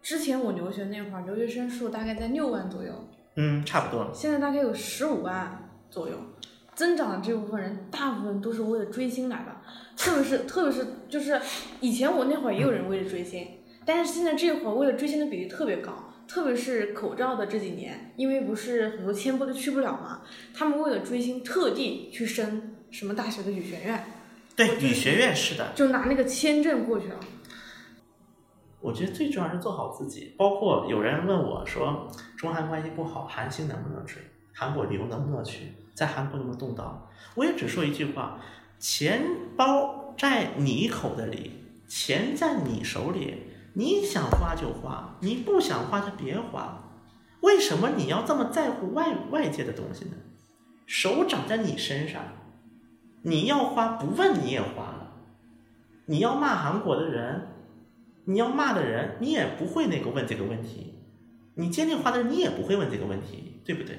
之前我留学那会儿，留学生数大概在六万左右，嗯，差不多。现在大概有十五万左右。增长的这部分人，大部分都是为了追星来的，特别是特别是就是以前我那会儿也有人为了追星，但是现在这会儿为了追星的比例特别高，特别是口罩的这几年，因为不是很多签播都去不了嘛，他们为了追星特地去升什么大学的语学院，对，语学院是的，就拿那个签证过去了。我觉得最重要是做好自己。包括有人问我说，中韩关系不好，韩星能不能追？韩国旅游能不能去？在韩国能不能动刀？我也只说一句话：钱包在你口袋里，钱在你手里，你想花就花，你不想花就别花。为什么你要这么在乎外外界的东西呢？手长在你身上，你要花不问你也花了。你要骂韩国的人，你要骂的人，你也不会那个问这个问题。你接电话的人，你也不会问这个问题，对不对？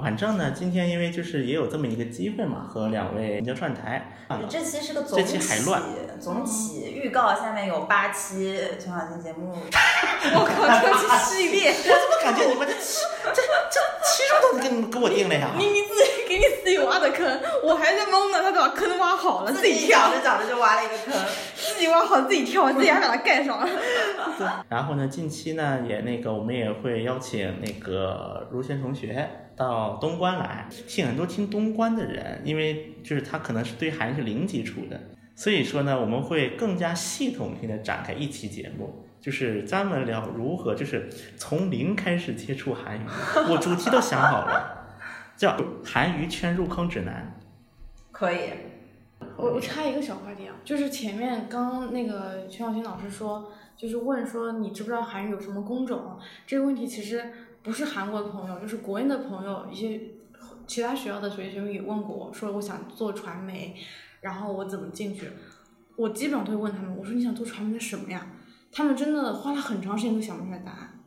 反正呢，今天因为就是也有这么一个机会嘛，和两位叫串台，这期是个总这起，期还乱总起预告下面有八期全小金节目，我靠，这是系列，我怎么感觉你们这期这这期数都是给你们给我定了呀？你你自己给你自己挖的坑，我还在懵呢，他把坑挖好了，自己己跳找，着找着就挖了一个坑。自己挖好自己跳，自己还把它盖上了。然后呢，近期呢也那个我们也会邀请那个如轩同学到东关来，听很多听东关的人，因为就是他可能是对韩语是零基础的，所以说呢，我们会更加系统性的展开一期节目。就是专门聊如何，就是从零开始接触韩语，我主题都想好了，叫《韩娱圈入坑指南可以，我我插一个小话题啊，就是前面刚刚那个全小新老师说，就是问说你知不知道韩语有什么工种？这个问题其实不是韩国的朋友，就是国内的朋友，一些其他学校的学弟学妹也问过我，说我想做传媒，然后我怎么进去？我基本上都会问他们，我说你想做传媒的什么呀？他们真的花了很长时间都想不出来答案，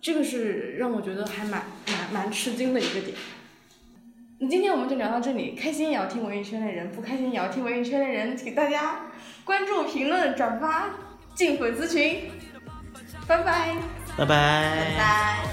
这个是让我觉得还蛮蛮蛮吃惊的一个点。今天我们就聊到这里开心也要听文艺圈的人不开心也要听文艺圈的人请大家关注评论转发进粉丝群拜拜。拜拜。拜拜。